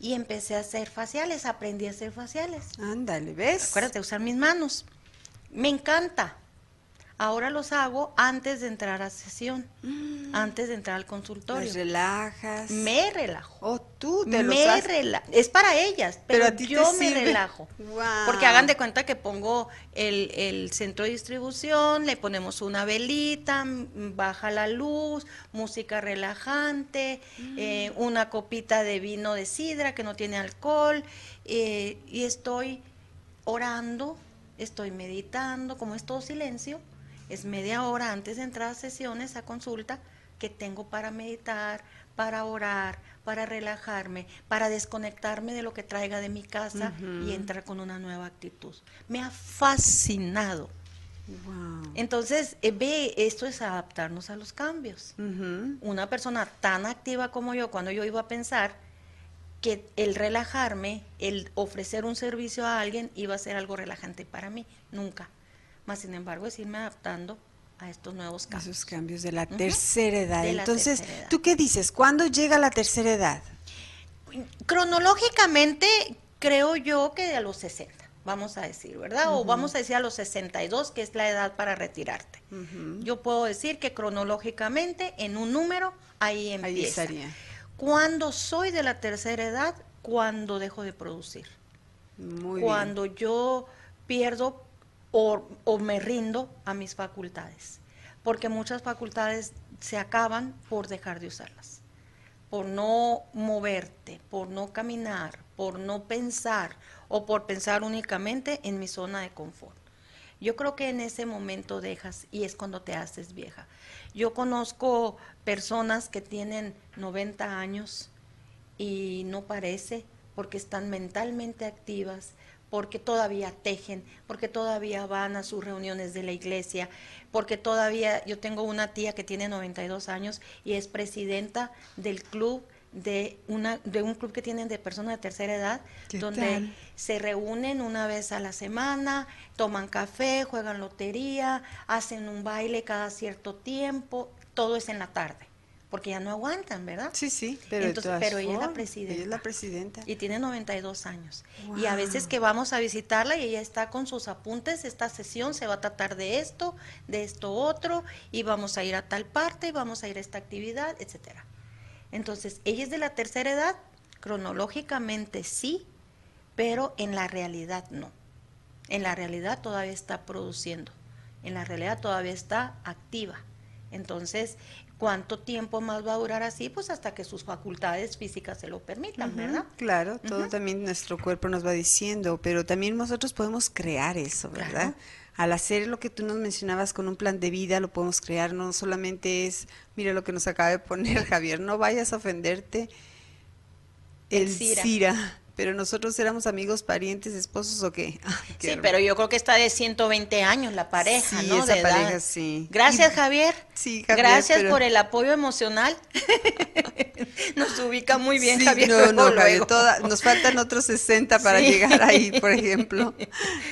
S4: Y empecé a hacer faciales, aprendí a hacer faciales.
S2: Ándale, ¿ves?
S4: Acuérdate usar mis manos. Me encanta. Ahora los hago antes de entrar a sesión, antes de entrar al consultorio.
S2: Las relajas.
S4: Me relajo.
S2: Oh, tú te los
S4: me
S2: haces.
S4: relajo. Es para ellas,
S2: Pero
S4: pero,
S2: a ti
S4: yo me
S2: sirve.
S4: relajo.
S2: Guau.
S4: Porque hagan de cuenta que pongo el, el centro de distribución, le ponemos una velita, baja la luz, música relajante, eh, una copita de vino de sidra que no tiene alcohol, eh, y estoy orando estoy meditando, como es todo silencio, es media hora antes de entrar a sesiones, a consulta, que tengo para meditar, para orar, para relajarme, para desconectarme de lo que traiga de mi casa y entrar con una nueva actitud. Me ha fascinado. Entonces, eh, ve, esto es adaptarnos a los cambios. Una persona tan activa como yo, cuando yo iba a pensar que el relajarme, el ofrecer un servicio a alguien iba a ser algo relajante para mí, nunca. Más sin embargo, es irme adaptando a estos nuevos cambios.
S2: Esos cambios de la tercera edad. Entonces, ¿tú qué dices? ¿Cuándo llega la tercera edad?
S4: Cronológicamente, creo yo que a los 60, vamos a decir, ¿verdad? O vamos a decir a los 62, que es la edad para retirarte. Yo puedo decir que cronológicamente, en un número, ahí empieza. Ahí ¿Cuándo soy de la tercera edad? Cuando dejo de producir. Muy cuando yo pierdo o, me rindo a mis facultades, porque muchas facultades se acaban por dejar de usarlas, por no moverte, por no caminar, por no pensar o por pensar únicamente en mi zona de confort. Yo creo que en ese momento dejas y es cuando te haces vieja. Yo conozco personas que tienen 90 años y no parece porque están mentalmente activas, porque todavía tejen, porque todavía van a sus reuniones de la iglesia, porque todavía yo tengo una tía que tiene 92 años y es presidenta del club de una de un club que tienen de personas de tercera edad donde se reúnen una vez a la semana, toman café, juegan lotería, hacen un baile cada cierto tiempo, todo es en la tarde porque ya no aguantan, ¿verdad?
S2: Sí, sí, pero,
S4: pero ella es la presidenta.
S2: Ella es la presidenta.
S4: Y tiene 92 años. Y a veces que vamos a visitarla y ella está con sus apuntes, esta sesión se va a tratar de esto, de esto otro, y vamos a ir a tal parte, y vamos a ir a esta actividad, etcétera. Entonces, ella es de la tercera edad, cronológicamente sí, pero en la realidad no. En la realidad todavía está produciendo, en la realidad todavía está activa. Entonces, ¿Cuánto tiempo más va a durar así? Pues hasta que sus facultades físicas se lo permitan, ¿verdad?
S2: Claro, todo también nuestro cuerpo nos va diciendo, pero también nosotros podemos crear eso, ¿verdad? Al hacer lo que tú nos mencionabas con un plan de vida, lo podemos crear, no solamente es, mira lo que nos acaba de poner Javier, no vayas a ofenderte. El, Cira pero nosotros éramos amigos, parientes, esposos o qué.
S4: sí, pero yo creo que está de 120 años la pareja, ¿no? Esa pareja, sí. Gracias, Javier. Sí, Javier, Gracias por el apoyo emocional. nos ubica muy bien, Javier.
S2: No, no, Javier, nos faltan otros 60 para llegar ahí, por ejemplo.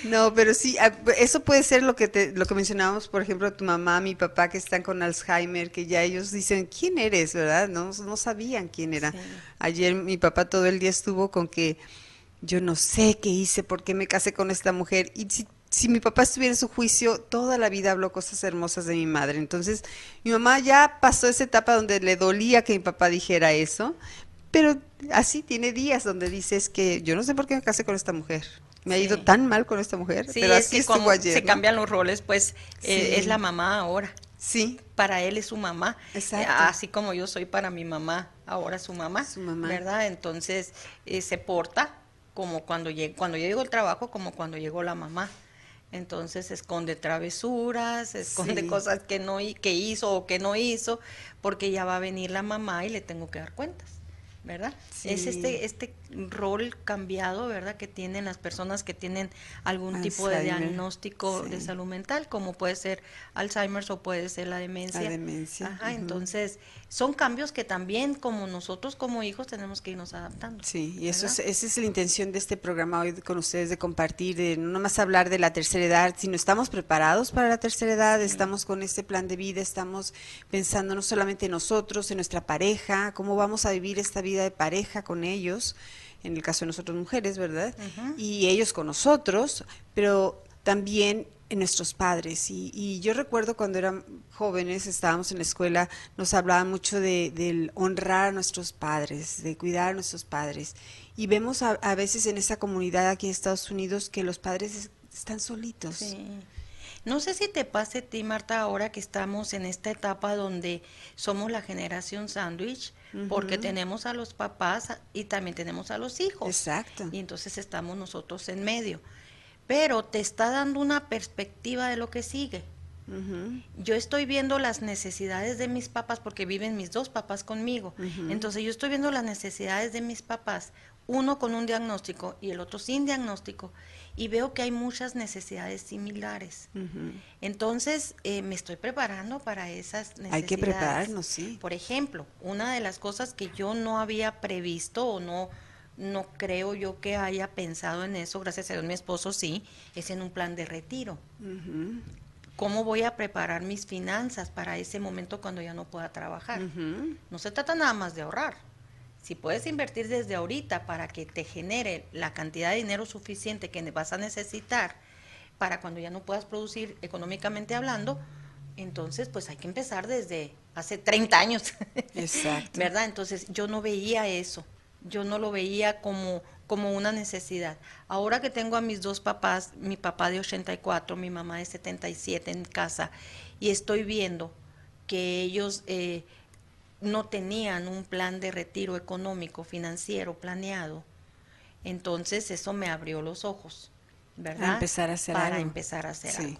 S2: No, pero sí, ah, eso puede ser lo que te, lo que mencionábamos, por ejemplo, tu mamá, mi papá que están con Alzheimer, que ya ellos dicen, ¿quién eres, verdad? No, no sabían quién era. Ayer mi papá todo el día estuvo con que yo no sé qué hice, por qué me casé con esta mujer. Y si, si, mi papá estuviera en su juicio, toda la vida habló cosas hermosas de mi madre. Entonces, mi mamá ya pasó esa etapa donde le dolía que mi papá dijera eso, pero así tiene días donde dices que yo no sé por qué me casé con esta mujer. Me ha ido tan mal con esta mujer, pero así estuvo ayer.
S4: Se cambian los roles, pues eh, es la mamá ahora.
S2: Sí.
S4: Para él es su mamá. Exacto. Así como yo soy para mi mamá, ahora su mamá. Su mamá. ¿Verdad? Entonces eh, se porta como cuando, cuando yo llego al trabajo, como cuando llegó la mamá. Entonces esconde travesuras, esconde cosas que no que hizo o que no hizo, porque ya va a venir la mamá y le tengo que dar cuentas. ¿verdad? Es este, este rol cambiado, ¿verdad? Que tienen las personas que tienen algún tipo de diagnóstico de salud mental, como puede ser Alzheimer o puede ser la demencia. La demencia. Ajá, entonces son cambios que también como nosotros como hijos tenemos que irnos adaptando.
S2: Sí, y eso es, esa es la intención de este programa hoy con ustedes, de compartir, de no más hablar de la tercera edad, sino estamos preparados para la tercera edad, estamos con este plan de vida, estamos pensando no solamente en nosotros, en nuestra pareja, cómo vamos a vivir esta vida de pareja con ellos, en el caso de nosotros mujeres, ¿verdad? Y ellos con nosotros, pero también en nuestros padres. Y, yo recuerdo cuando eran jóvenes, estábamos en la escuela, nos hablaban mucho de, del honrar a nuestros padres, de cuidar a nuestros padres. Y vemos a, veces en esa comunidad aquí en Estados Unidos que los padres están solitos.
S4: No sé si te pase a ti, Marta, ahora que estamos en esta etapa donde somos la generación sándwich, porque tenemos a los papás y también tenemos a los hijos.
S2: Exacto.
S4: Y entonces estamos nosotros en medio. pero te está dando una perspectiva de lo que sigue. Yo estoy viendo las necesidades de mis papás porque viven mis dos papás conmigo. Entonces yo estoy viendo las necesidades de mis papás, uno con un diagnóstico y el otro sin diagnóstico, y veo que hay muchas necesidades similares. Entonces eh, me estoy preparando para esas necesidades.
S2: Hay que prepararnos, sí.
S4: Por ejemplo, una de las cosas que yo no había previsto o no no creo yo que haya pensado en eso, gracias a Dios mi esposo sí, es en un plan de retiro cómo voy a preparar mis finanzas para ese momento cuando ya no pueda trabajar. No se trata nada más de ahorrar. Si puedes invertir desde ahorita para que te genere la cantidad de dinero suficiente que vas a necesitar para cuando ya no puedas producir económicamente hablando, entonces pues hay que empezar desde hace 30 años. Exacto. ¿Verdad? Entonces yo no veía eso. Yo no lo veía como como una necesidad. Ahora que tengo a mis dos papás, mi papá de 84, mi mamá de 77 en casa, y estoy viendo que ellos eh, no tenían un plan de retiro económico, financiero planeado, entonces eso me abrió los ojos, ¿verdad? Para
S2: empezar a hacer
S4: Para empezar a hacer algo.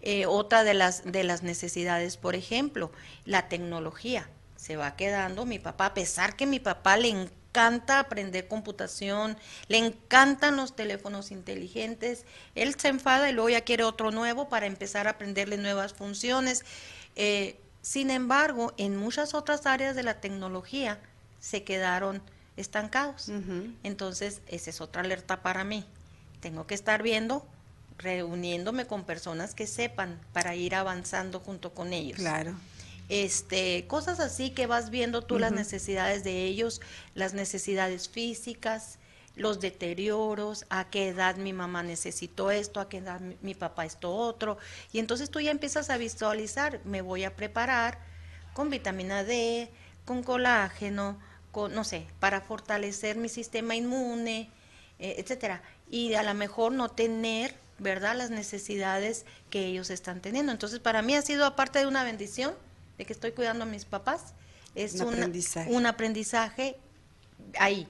S4: Eh, otra de las, de las necesidades, por ejemplo, la tecnología. Se va quedando mi papá, a pesar que mi papá le encanta aprender computación, le encantan los teléfonos inteligentes, él se enfada y luego ya quiere otro nuevo para empezar a aprenderle nuevas funciones. Eh, sin embargo, en muchas otras áreas de la tecnología se quedaron estancados. Entonces, esa es otra alerta para mí. Tengo que estar viendo, reuniéndome con personas que sepan para ir avanzando junto con ellos.
S2: Claro
S4: este, cosas así que vas viendo tú las necesidades de ellos, las necesidades físicas, los deterioros, a qué edad mi mamá necesitó esto, a qué edad mi, papá esto otro, y entonces tú ya empiezas a visualizar, me voy a preparar con vitamina D, con colágeno, con, no sé, para fortalecer mi sistema inmune, eh, etcétera, y a lo mejor no tener, ¿verdad?, las necesidades que ellos están teniendo. Entonces, para mí ha sido, aparte de una bendición, de que estoy cuidando a mis papás, es un, aprendizaje. ahí,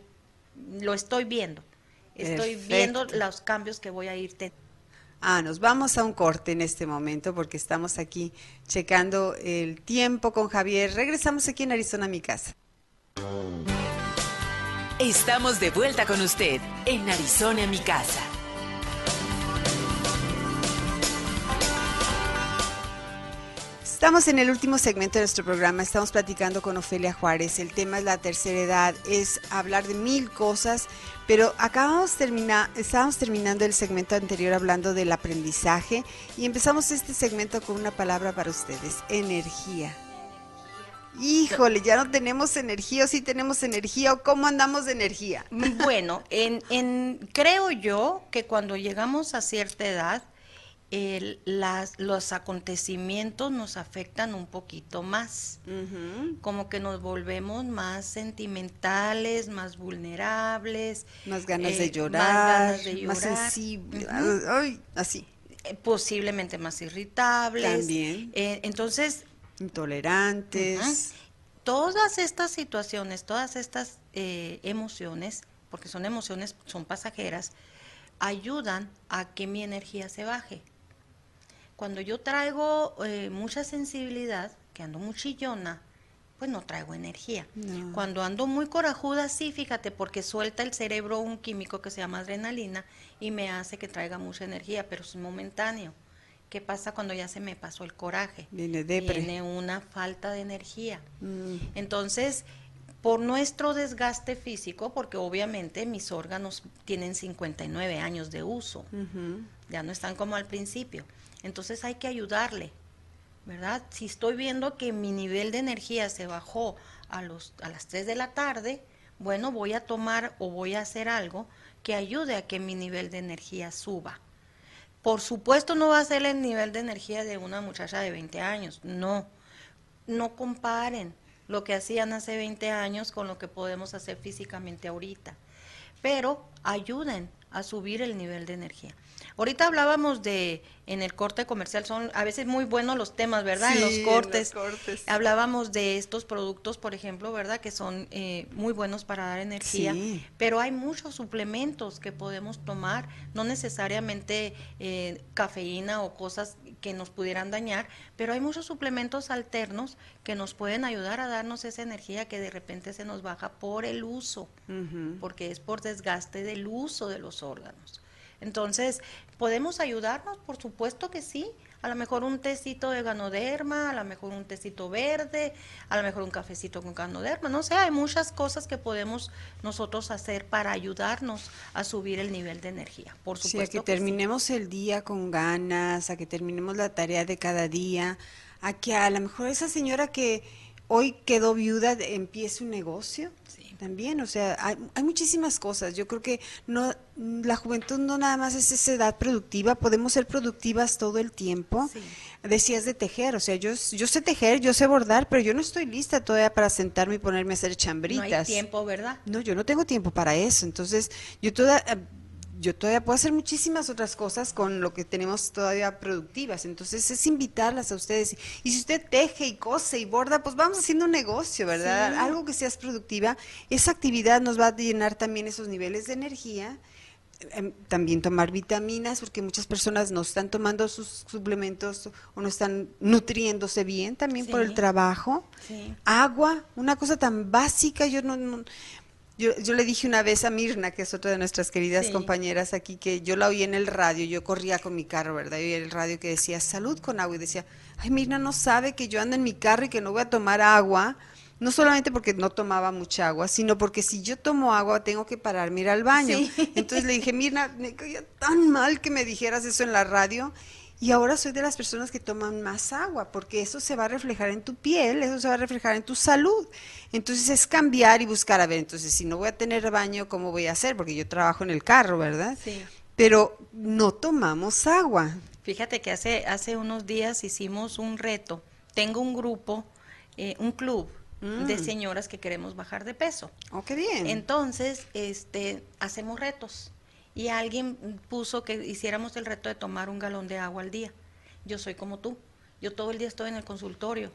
S4: lo estoy viendo, estoy viendo los cambios que voy a ir teniendo.
S2: Ah, nos vamos a un corte en este momento porque estamos aquí checando el tiempo con Javier. Regresamos aquí en Arizona, mi casa.
S1: Estamos de vuelta con usted en Arizona, mi casa.
S2: Estamos en el último segmento de nuestro programa, estamos platicando con Ofelia Juárez, el tema es la tercera edad, es hablar de mil cosas, pero acabamos terminar, estábamos terminando el segmento anterior hablando del aprendizaje y empezamos este segmento con una palabra para ustedes, energía. Híjole, ya no tenemos energía o sí tenemos energía o cómo andamos de energía.
S4: Bueno, en, en, creo yo que cuando llegamos a cierta edad, las, los acontecimientos nos afectan un poquito más, como que nos volvemos más sentimentales, más vulnerables,
S2: más ganas, de, llorar, más sensibles, así.
S4: Eh, posiblemente más irritables.
S2: También.
S4: Eh, entonces...
S2: Intolerantes.
S4: Todas estas situaciones, todas estas eh, emociones, porque son emociones, son pasajeras, ayudan a que mi energía se baje cuando yo traigo eh, mucha sensibilidad, que ando muy chillona, pues no traigo energía. Cuando ando muy corajuda, sí, fíjate, porque suelta el cerebro un químico que se llama adrenalina y me hace que traiga mucha energía, pero es momentáneo. ¿Qué pasa cuando ya se me pasó el coraje?
S2: Viene
S4: Viene una falta de energía. Mm. Entonces, por nuestro desgaste físico, porque obviamente mis órganos tienen 59 años de uso, ya no están como al principio. Entonces hay que ayudarle, ¿verdad? Si estoy viendo que mi nivel de energía se bajó a, los, a las 3 de la tarde, bueno, voy a tomar o voy a hacer algo que ayude a que mi nivel de energía suba. Por supuesto no va a ser el nivel de energía de una muchacha de 20 años, no. No comparen lo que hacían hace 20 años con lo que podemos hacer físicamente ahorita. Pero ayuden a subir el nivel de energía. Ahorita hablábamos de, en el corte comercial, son a veces muy buenos los temas, ¿verdad? en los cortes. Hablábamos de estos productos, por ejemplo, ¿verdad? Que son eh, muy buenos para dar energía. Pero hay muchos suplementos que podemos tomar, no necesariamente eh, cafeína o cosas que nos pudieran dañar, pero hay muchos suplementos alternos que nos pueden ayudar a darnos esa energía que de repente se nos baja por el uso, porque es por desgaste del uso de los órganos. Entonces, ¿podemos ayudarnos? Por supuesto que sí. A lo mejor un tecito de ganoderma, a lo mejor un tecito verde, a lo mejor un cafecito con ganoderma. No sé, hay muchas cosas que podemos nosotros hacer para ayudarnos a subir el nivel de energía. Por supuesto.
S2: Sí, a que, terminemos el día con ganas, a que terminemos la tarea de cada día, a que a lo mejor esa señora que hoy quedó viuda empiece un negocio también, o sea, hay, muchísimas cosas. Yo creo que no la juventud no nada más es esa edad productiva, podemos ser productivas todo el tiempo. Decías de tejer, o sea, yo, yo sé tejer, yo sé bordar, pero yo no estoy lista todavía para sentarme y ponerme a hacer chambritas. No hay
S4: tiempo, ¿verdad?
S2: No, yo no tengo tiempo para eso. Entonces, yo toda yo todavía puedo hacer muchísimas otras cosas con lo que tenemos todavía productivas. Entonces es invitarlas a ustedes. Y si usted teje y cose y borda, pues vamos haciendo un negocio, ¿verdad? Algo que seas productiva. Esa actividad nos va a llenar también esos niveles de energía. Em, también tomar vitaminas, porque muchas personas no están tomando sus suplementos o no están nutriéndose bien también por el trabajo. Agua, una cosa tan básica, yo no yo, yo, le dije una vez a Mirna, que es otra de nuestras queridas compañeras aquí, que yo la oí en el radio, yo corría con mi carro, ¿verdad? Y el radio que decía, salud con agua, y decía, ay, Mirna no sabe que yo ando en mi carro y que no voy a tomar agua, no solamente porque no tomaba mucha agua, sino porque si yo tomo agua tengo que pararme ir al baño. Entonces le dije, Mirna, me caía tan mal que me dijeras eso en la radio, y ahora soy de las personas que toman más agua, porque eso se va a reflejar en tu piel, eso se va a reflejar en tu salud. Entonces es cambiar y buscar, a ver, entonces si no voy a tener baño, ¿cómo voy a hacer? Porque yo trabajo en el carro, ¿verdad? Sí. Pero no tomamos agua.
S4: Fíjate que hace, hace unos días hicimos un reto. Tengo un grupo, eh, un club de mm. señoras que queremos bajar de peso.
S2: Oh, qué bien.
S4: Entonces, este, hacemos retos y alguien puso que hiciéramos el reto de tomar un galón de agua al día. Yo soy como tú, yo todo el día estoy en el consultorio,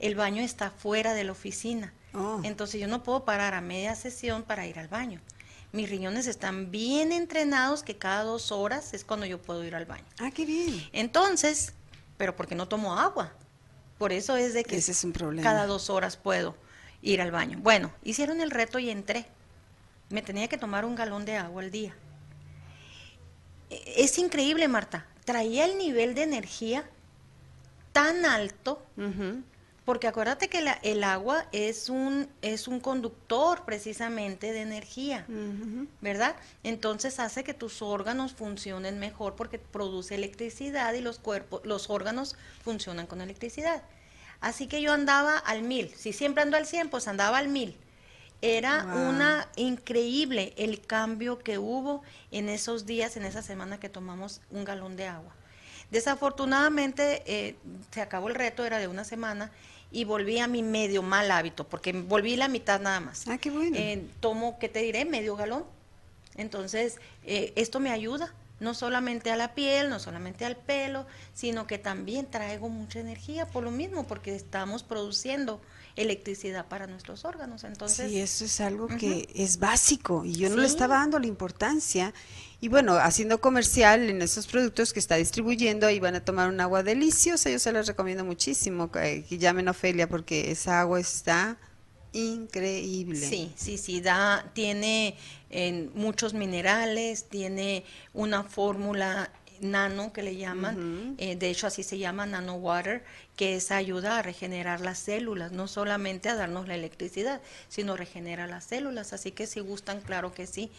S4: el baño está fuera de la oficina, oh. entonces yo no puedo parar a media sesión para ir al baño. Mis riñones están bien entrenados que cada dos horas es cuando yo puedo ir al baño.
S2: Ah, qué bien.
S4: Entonces, pero porque no tomo agua. Por eso es de que
S2: Ese es un problema.
S4: cada dos horas puedo ir al baño. Bueno, hicieron el reto y entré. Me tenía que tomar un galón de agua al día es increíble, Marta. Traía el nivel de energía tan alto, porque acuérdate que el agua es un, es un conductor precisamente de energía, ¿verdad? Entonces hace que tus órganos funcionen mejor porque produce electricidad y los cuerpos, los órganos funcionan con electricidad. Así que yo andaba al mil. Si siempre ando al cien, pues andaba al mil. Era una increíble el cambio que hubo en esos días, en esa semana que tomamos un galón de agua. Desafortunadamente eh, se acabó el reto, era de una semana, y volví a mi medio mal hábito, porque volví la mitad nada más.
S2: Ah, qué bueno.
S4: Eh, tomo, ¿qué te diré? Medio galón. Entonces, eh, esto me ayuda, no solamente a la piel, no solamente al pelo, sino que también traigo mucha energía por lo mismo, porque estamos produciendo electricidad para nuestros órganos. Entonces,
S2: sí, eso es algo que es básico y yo no le estaba dando la importancia. Y bueno, haciendo comercial en esos productos que está distribuyendo, ahí van a tomar un agua deliciosa. Yo se los recomiendo muchísimo que, llamen a Ofelia porque esa agua está increíble.
S4: Sí, sí, sí, da, tiene en muchos minerales, tiene una fórmula nano que le llaman, eh, de hecho así se llama nano water, que es ayuda a regenerar las células, no solamente a darnos la electricidad, sino regenera las células, así que si gustan, claro que sí.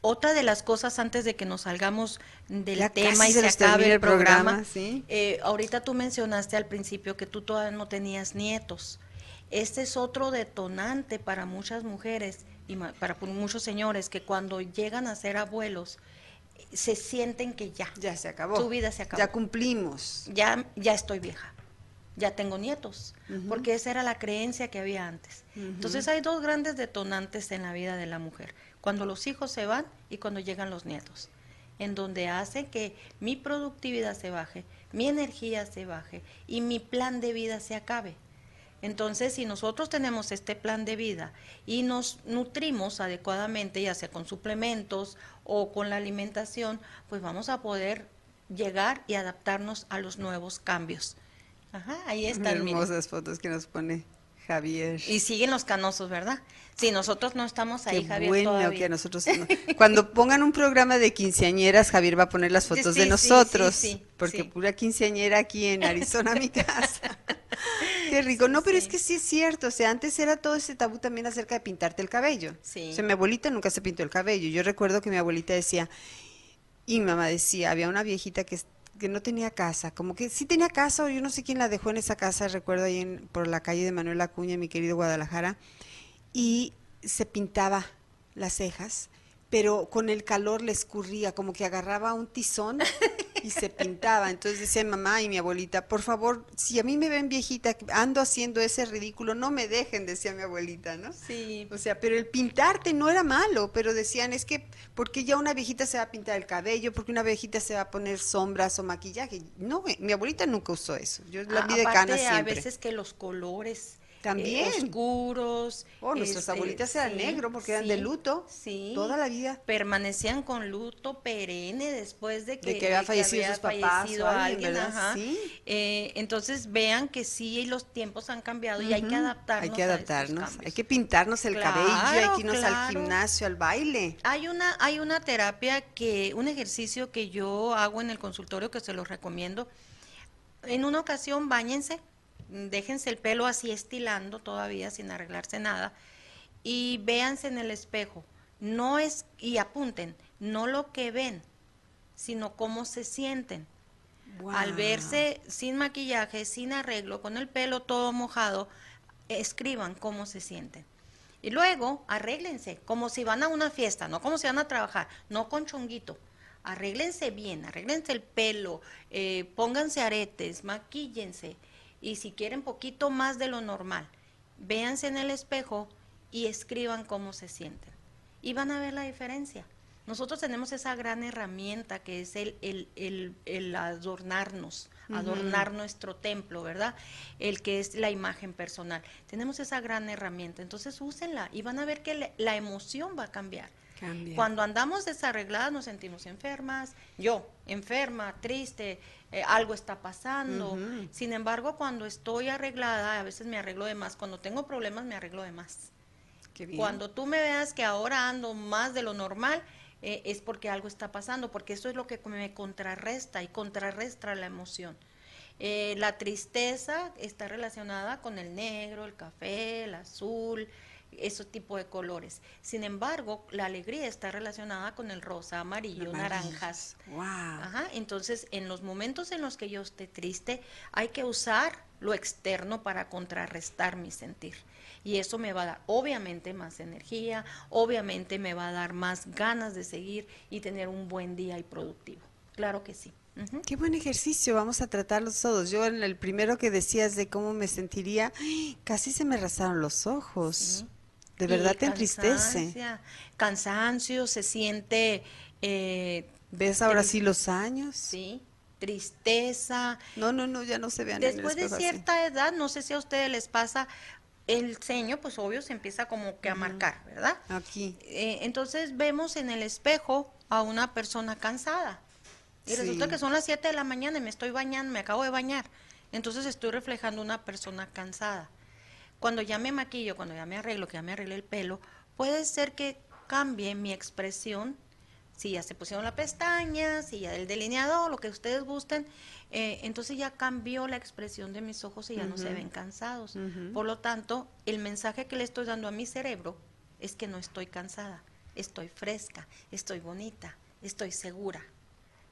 S4: Otra de las cosas antes de que nos salgamos del tema y se, acabe el programa, eh, ahorita tú mencionaste al principio que tú todavía no tenías nietos. Este es otro detonante para muchas mujeres y para muchos señores que cuando llegan a ser abuelos, se sienten que ya.
S2: Ya se acabó.
S4: Su vida se acabó.
S2: Ya cumplimos.
S4: Ya, ya estoy vieja. ya tengo nietos, porque esa era la creencia que había antes. Entonces hay dos grandes detonantes en la vida de la mujer, cuando los hijos se van y cuando llegan los nietos, en donde hace que mi productividad se baje, mi energía se baje y mi plan de vida se acabe. Entonces, si nosotros tenemos este plan de vida y nos nutrimos adecuadamente, ya sea con suplementos o con la alimentación, pues vamos a poder llegar y adaptarnos a los nuevos cambios.
S2: Ajá, ahí están. Hermosas fotos que nos pone Javier.
S4: Y siguen los canosos, ¿verdad? Si nosotros no estamos ahí,
S2: Qué
S4: Javier.
S2: Bueno que nosotros. Cuando pongan un programa de quinceañeras, Javier va a poner las fotos de nosotros. Sí, sí, porque pura quinceañera aquí en Arizona, mi casa. Qué rico. No, pero es que sí es cierto. O sea, antes era todo ese tabú también acerca de pintarte el cabello. Sí. O sea, mi abuelita nunca se pintó el cabello. Yo recuerdo que mi abuelita decía, y mi mamá decía, había una viejita que que no tenía casa, como que sí tenía casa, yo no sé quién la dejó en esa casa, recuerdo ahí en, por la calle de Manuel Acuña, mi querido Guadalajara, y se pintaba las cejas, pero con el calor le escurría, como que agarraba un tizón y se pintaba. Entonces decía mamá y mi abuelita, por favor, si a mí me ven viejita, ando haciendo ese ridículo, no me dejen, decía mi abuelita, ¿no?
S4: Sí.
S2: O sea, pero el pintarte no era malo, pero decían, es que, porque ya una viejita se va a pintar el cabello? porque una viejita se va a poner sombras o maquillaje? No, mi abuelita nunca usó eso. Yo la vi de cana siempre.
S4: a veces que los colores
S2: también.
S4: oscuros.
S2: Oh, nuestras este, abuelitas eran negros porque eran de luto.
S4: Sí.
S2: Toda la vida.
S4: Permanecían con luto perenne después de que,
S2: de que había fallecido sus papás o alguien,
S4: ¿Sí? Eh, entonces vean que sí, los tiempos han cambiado y hay que adaptarnos.
S2: Hay que adaptarnos. hay que pintarnos el cabello, hay que irnos al gimnasio, al baile.
S4: Hay una, hay una terapia que, un ejercicio que yo hago en el consultorio que se los recomiendo. En una ocasión, bañense déjense el pelo así estilando todavía sin arreglarse nada y véanse en el espejo. No es y apunten, no lo que ven, sino cómo se sienten. Al verse sin maquillaje, sin arreglo, con el pelo todo mojado, escriban cómo se sienten. Y luego arréglense, como si van a una fiesta, no como si van a trabajar, no con chonguito. Arréglense bien, arréglense el pelo, eh, pónganse aretes, maquíllense y si quieren poquito más de lo normal, véanse en el espejo y escriban cómo se sienten. Y van a ver la diferencia. Nosotros tenemos esa gran herramienta que es el, el, el, adornarnos, adornar nuestro templo, ¿verdad? El que es la imagen personal. Tenemos esa gran herramienta, entonces úsenla y van a ver que la emoción va a cambiar. Cuando andamos desarregladas nos sentimos enfermas, yo enferma, triste, eh, algo está pasando. Sin embargo, cuando estoy arreglada, a veces me arreglo de más. Cuando tengo problemas, me arreglo de más. Cuando tú me veas que ahora ando más de lo normal, eh, es porque algo está pasando, porque eso es lo que me contrarresta y contrarresta la emoción. Eh, la tristeza está relacionada con el negro, el café, el azul, ese tipo de colores. Sin embargo, la alegría está relacionada con el rosa, amarillo, naranjas. Ajá, entonces, en los momentos en los que yo esté triste, hay que usar lo externo para contrarrestar mi sentir. Y eso me va a dar, obviamente, más energía, obviamente me va a dar más ganas de seguir y tener un buen día y productivo. Claro que sí.
S2: Qué buen ejercicio, vamos a tratarlos todos. Yo en el primero que decías de cómo me sentiría, casi se me rasaron los ojos. De verdad te entristece.
S4: Cansancio, se siente... Eh,
S2: ¿Ves ahora sí los años?
S4: Sí, tristeza.
S2: No, no, no, ya no se vean.
S4: Después de cierta edad, no sé si a ustedes les pasa, el ceño, pues obvio, se empieza como que a marcar, ¿verdad?
S2: Aquí.
S4: Eh, entonces vemos en el espejo a una persona cansada. Y resulta que son las 7 de la mañana y me estoy bañando, me acabo de bañar. Entonces estoy reflejando una persona cansada. Cuando ya me maquillo, cuando ya me arreglo, que ya me arregle el pelo, puede ser que cambie mi expresión. Si ya se pusieron la pestaña, si ya el delineador, lo que ustedes gusten, eh, entonces ya cambió la expresión de mis ojos y ya no se ven cansados. Por lo tanto, el mensaje que le estoy dando a mi cerebro es que no estoy cansada, estoy fresca, estoy bonita, estoy segura.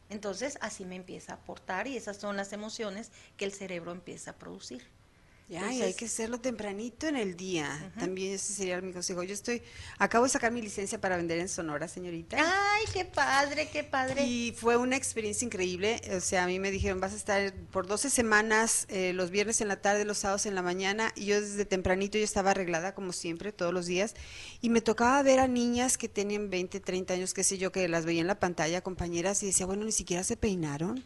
S4: Entonces así me empieza a aportar y esas son las emociones que el cerebro empieza a producir.
S2: Ay, hay que hacerlo tempranito en el día. También ese sería mi consejo. Yo estoy, acabo de sacar mi licencia para vender en Sonora, señorita.
S4: Ay, qué padre, qué padre.
S2: Y fue una experiencia increíble. O sea, a mí me dijeron, vas a estar por 12 semanas, eh, los viernes en la tarde, los sábados en la mañana. Y yo desde tempranito yo estaba arreglada, como siempre, todos los días. Y me tocaba ver a niñas que tenían 20, 30 años, qué sé yo, que las veía en la pantalla, compañeras, y decía, bueno, ni siquiera se peinaron.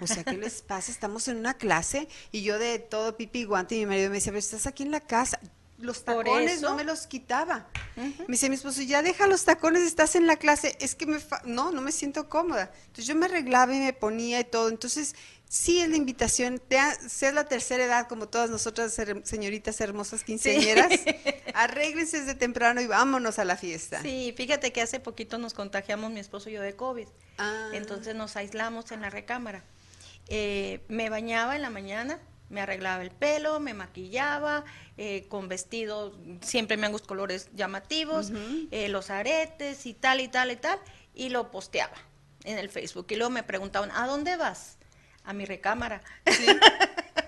S2: O sea, ¿qué les pasa? Estamos en una clase y yo de todo pipi guante y mi marido me decía, pero estás aquí en la casa. Los tacones no me los quitaba. Me dice mi esposo, ya deja los tacones, estás en la clase. Es que me, no, no me siento cómoda. Entonces yo me arreglaba y me ponía y todo. Entonces, sí es la invitación, sea la tercera edad como todas nosotras señoritas hermosas quinceañeras, arréglense desde temprano y vámonos a la fiesta.
S4: Sí, fíjate que hace poquito nos contagiamos mi esposo y yo de COVID. Ah. Entonces nos aislamos en la recámara. Eh, me bañaba en la mañana, me arreglaba el pelo, me maquillaba, eh, con vestido, siempre me han gustado colores llamativos, eh, los aretes y tal y tal y tal, y lo posteaba en el Facebook. Y luego me preguntaban, ¿a dónde vas? A mi recámara.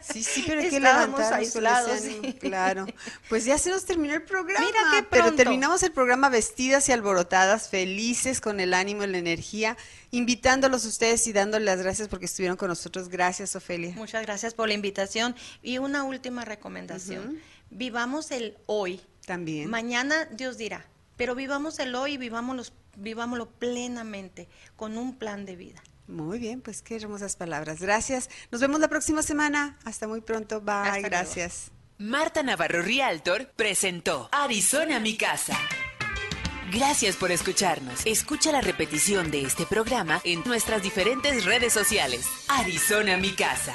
S2: Sí, sí, pero es que levantarnos aislados. Claro. Pues ya se nos terminó el programa. Mira qué Pero terminamos el programa vestidas y alborotadas, felices, con el ánimo y la energía, invitándolos a ustedes y dándoles las gracias porque estuvieron con nosotros. Gracias, Ofelia.
S4: Muchas gracias por la invitación. Y una última recomendación. Vivamos el hoy.
S2: También.
S4: Mañana Dios dirá, pero vivamos el hoy y vivámoslo, vivámoslo plenamente, con un plan de vida.
S2: Muy bien, pues qué hermosas palabras. Gracias. Nos vemos la próxima semana. Hasta muy pronto. Bye. Gracias.
S1: Marta Navarro Rialtor presentó Arizona mi casa. Gracias por escucharnos. Escucha la repetición de este programa en nuestras diferentes redes sociales. Arizona mi casa.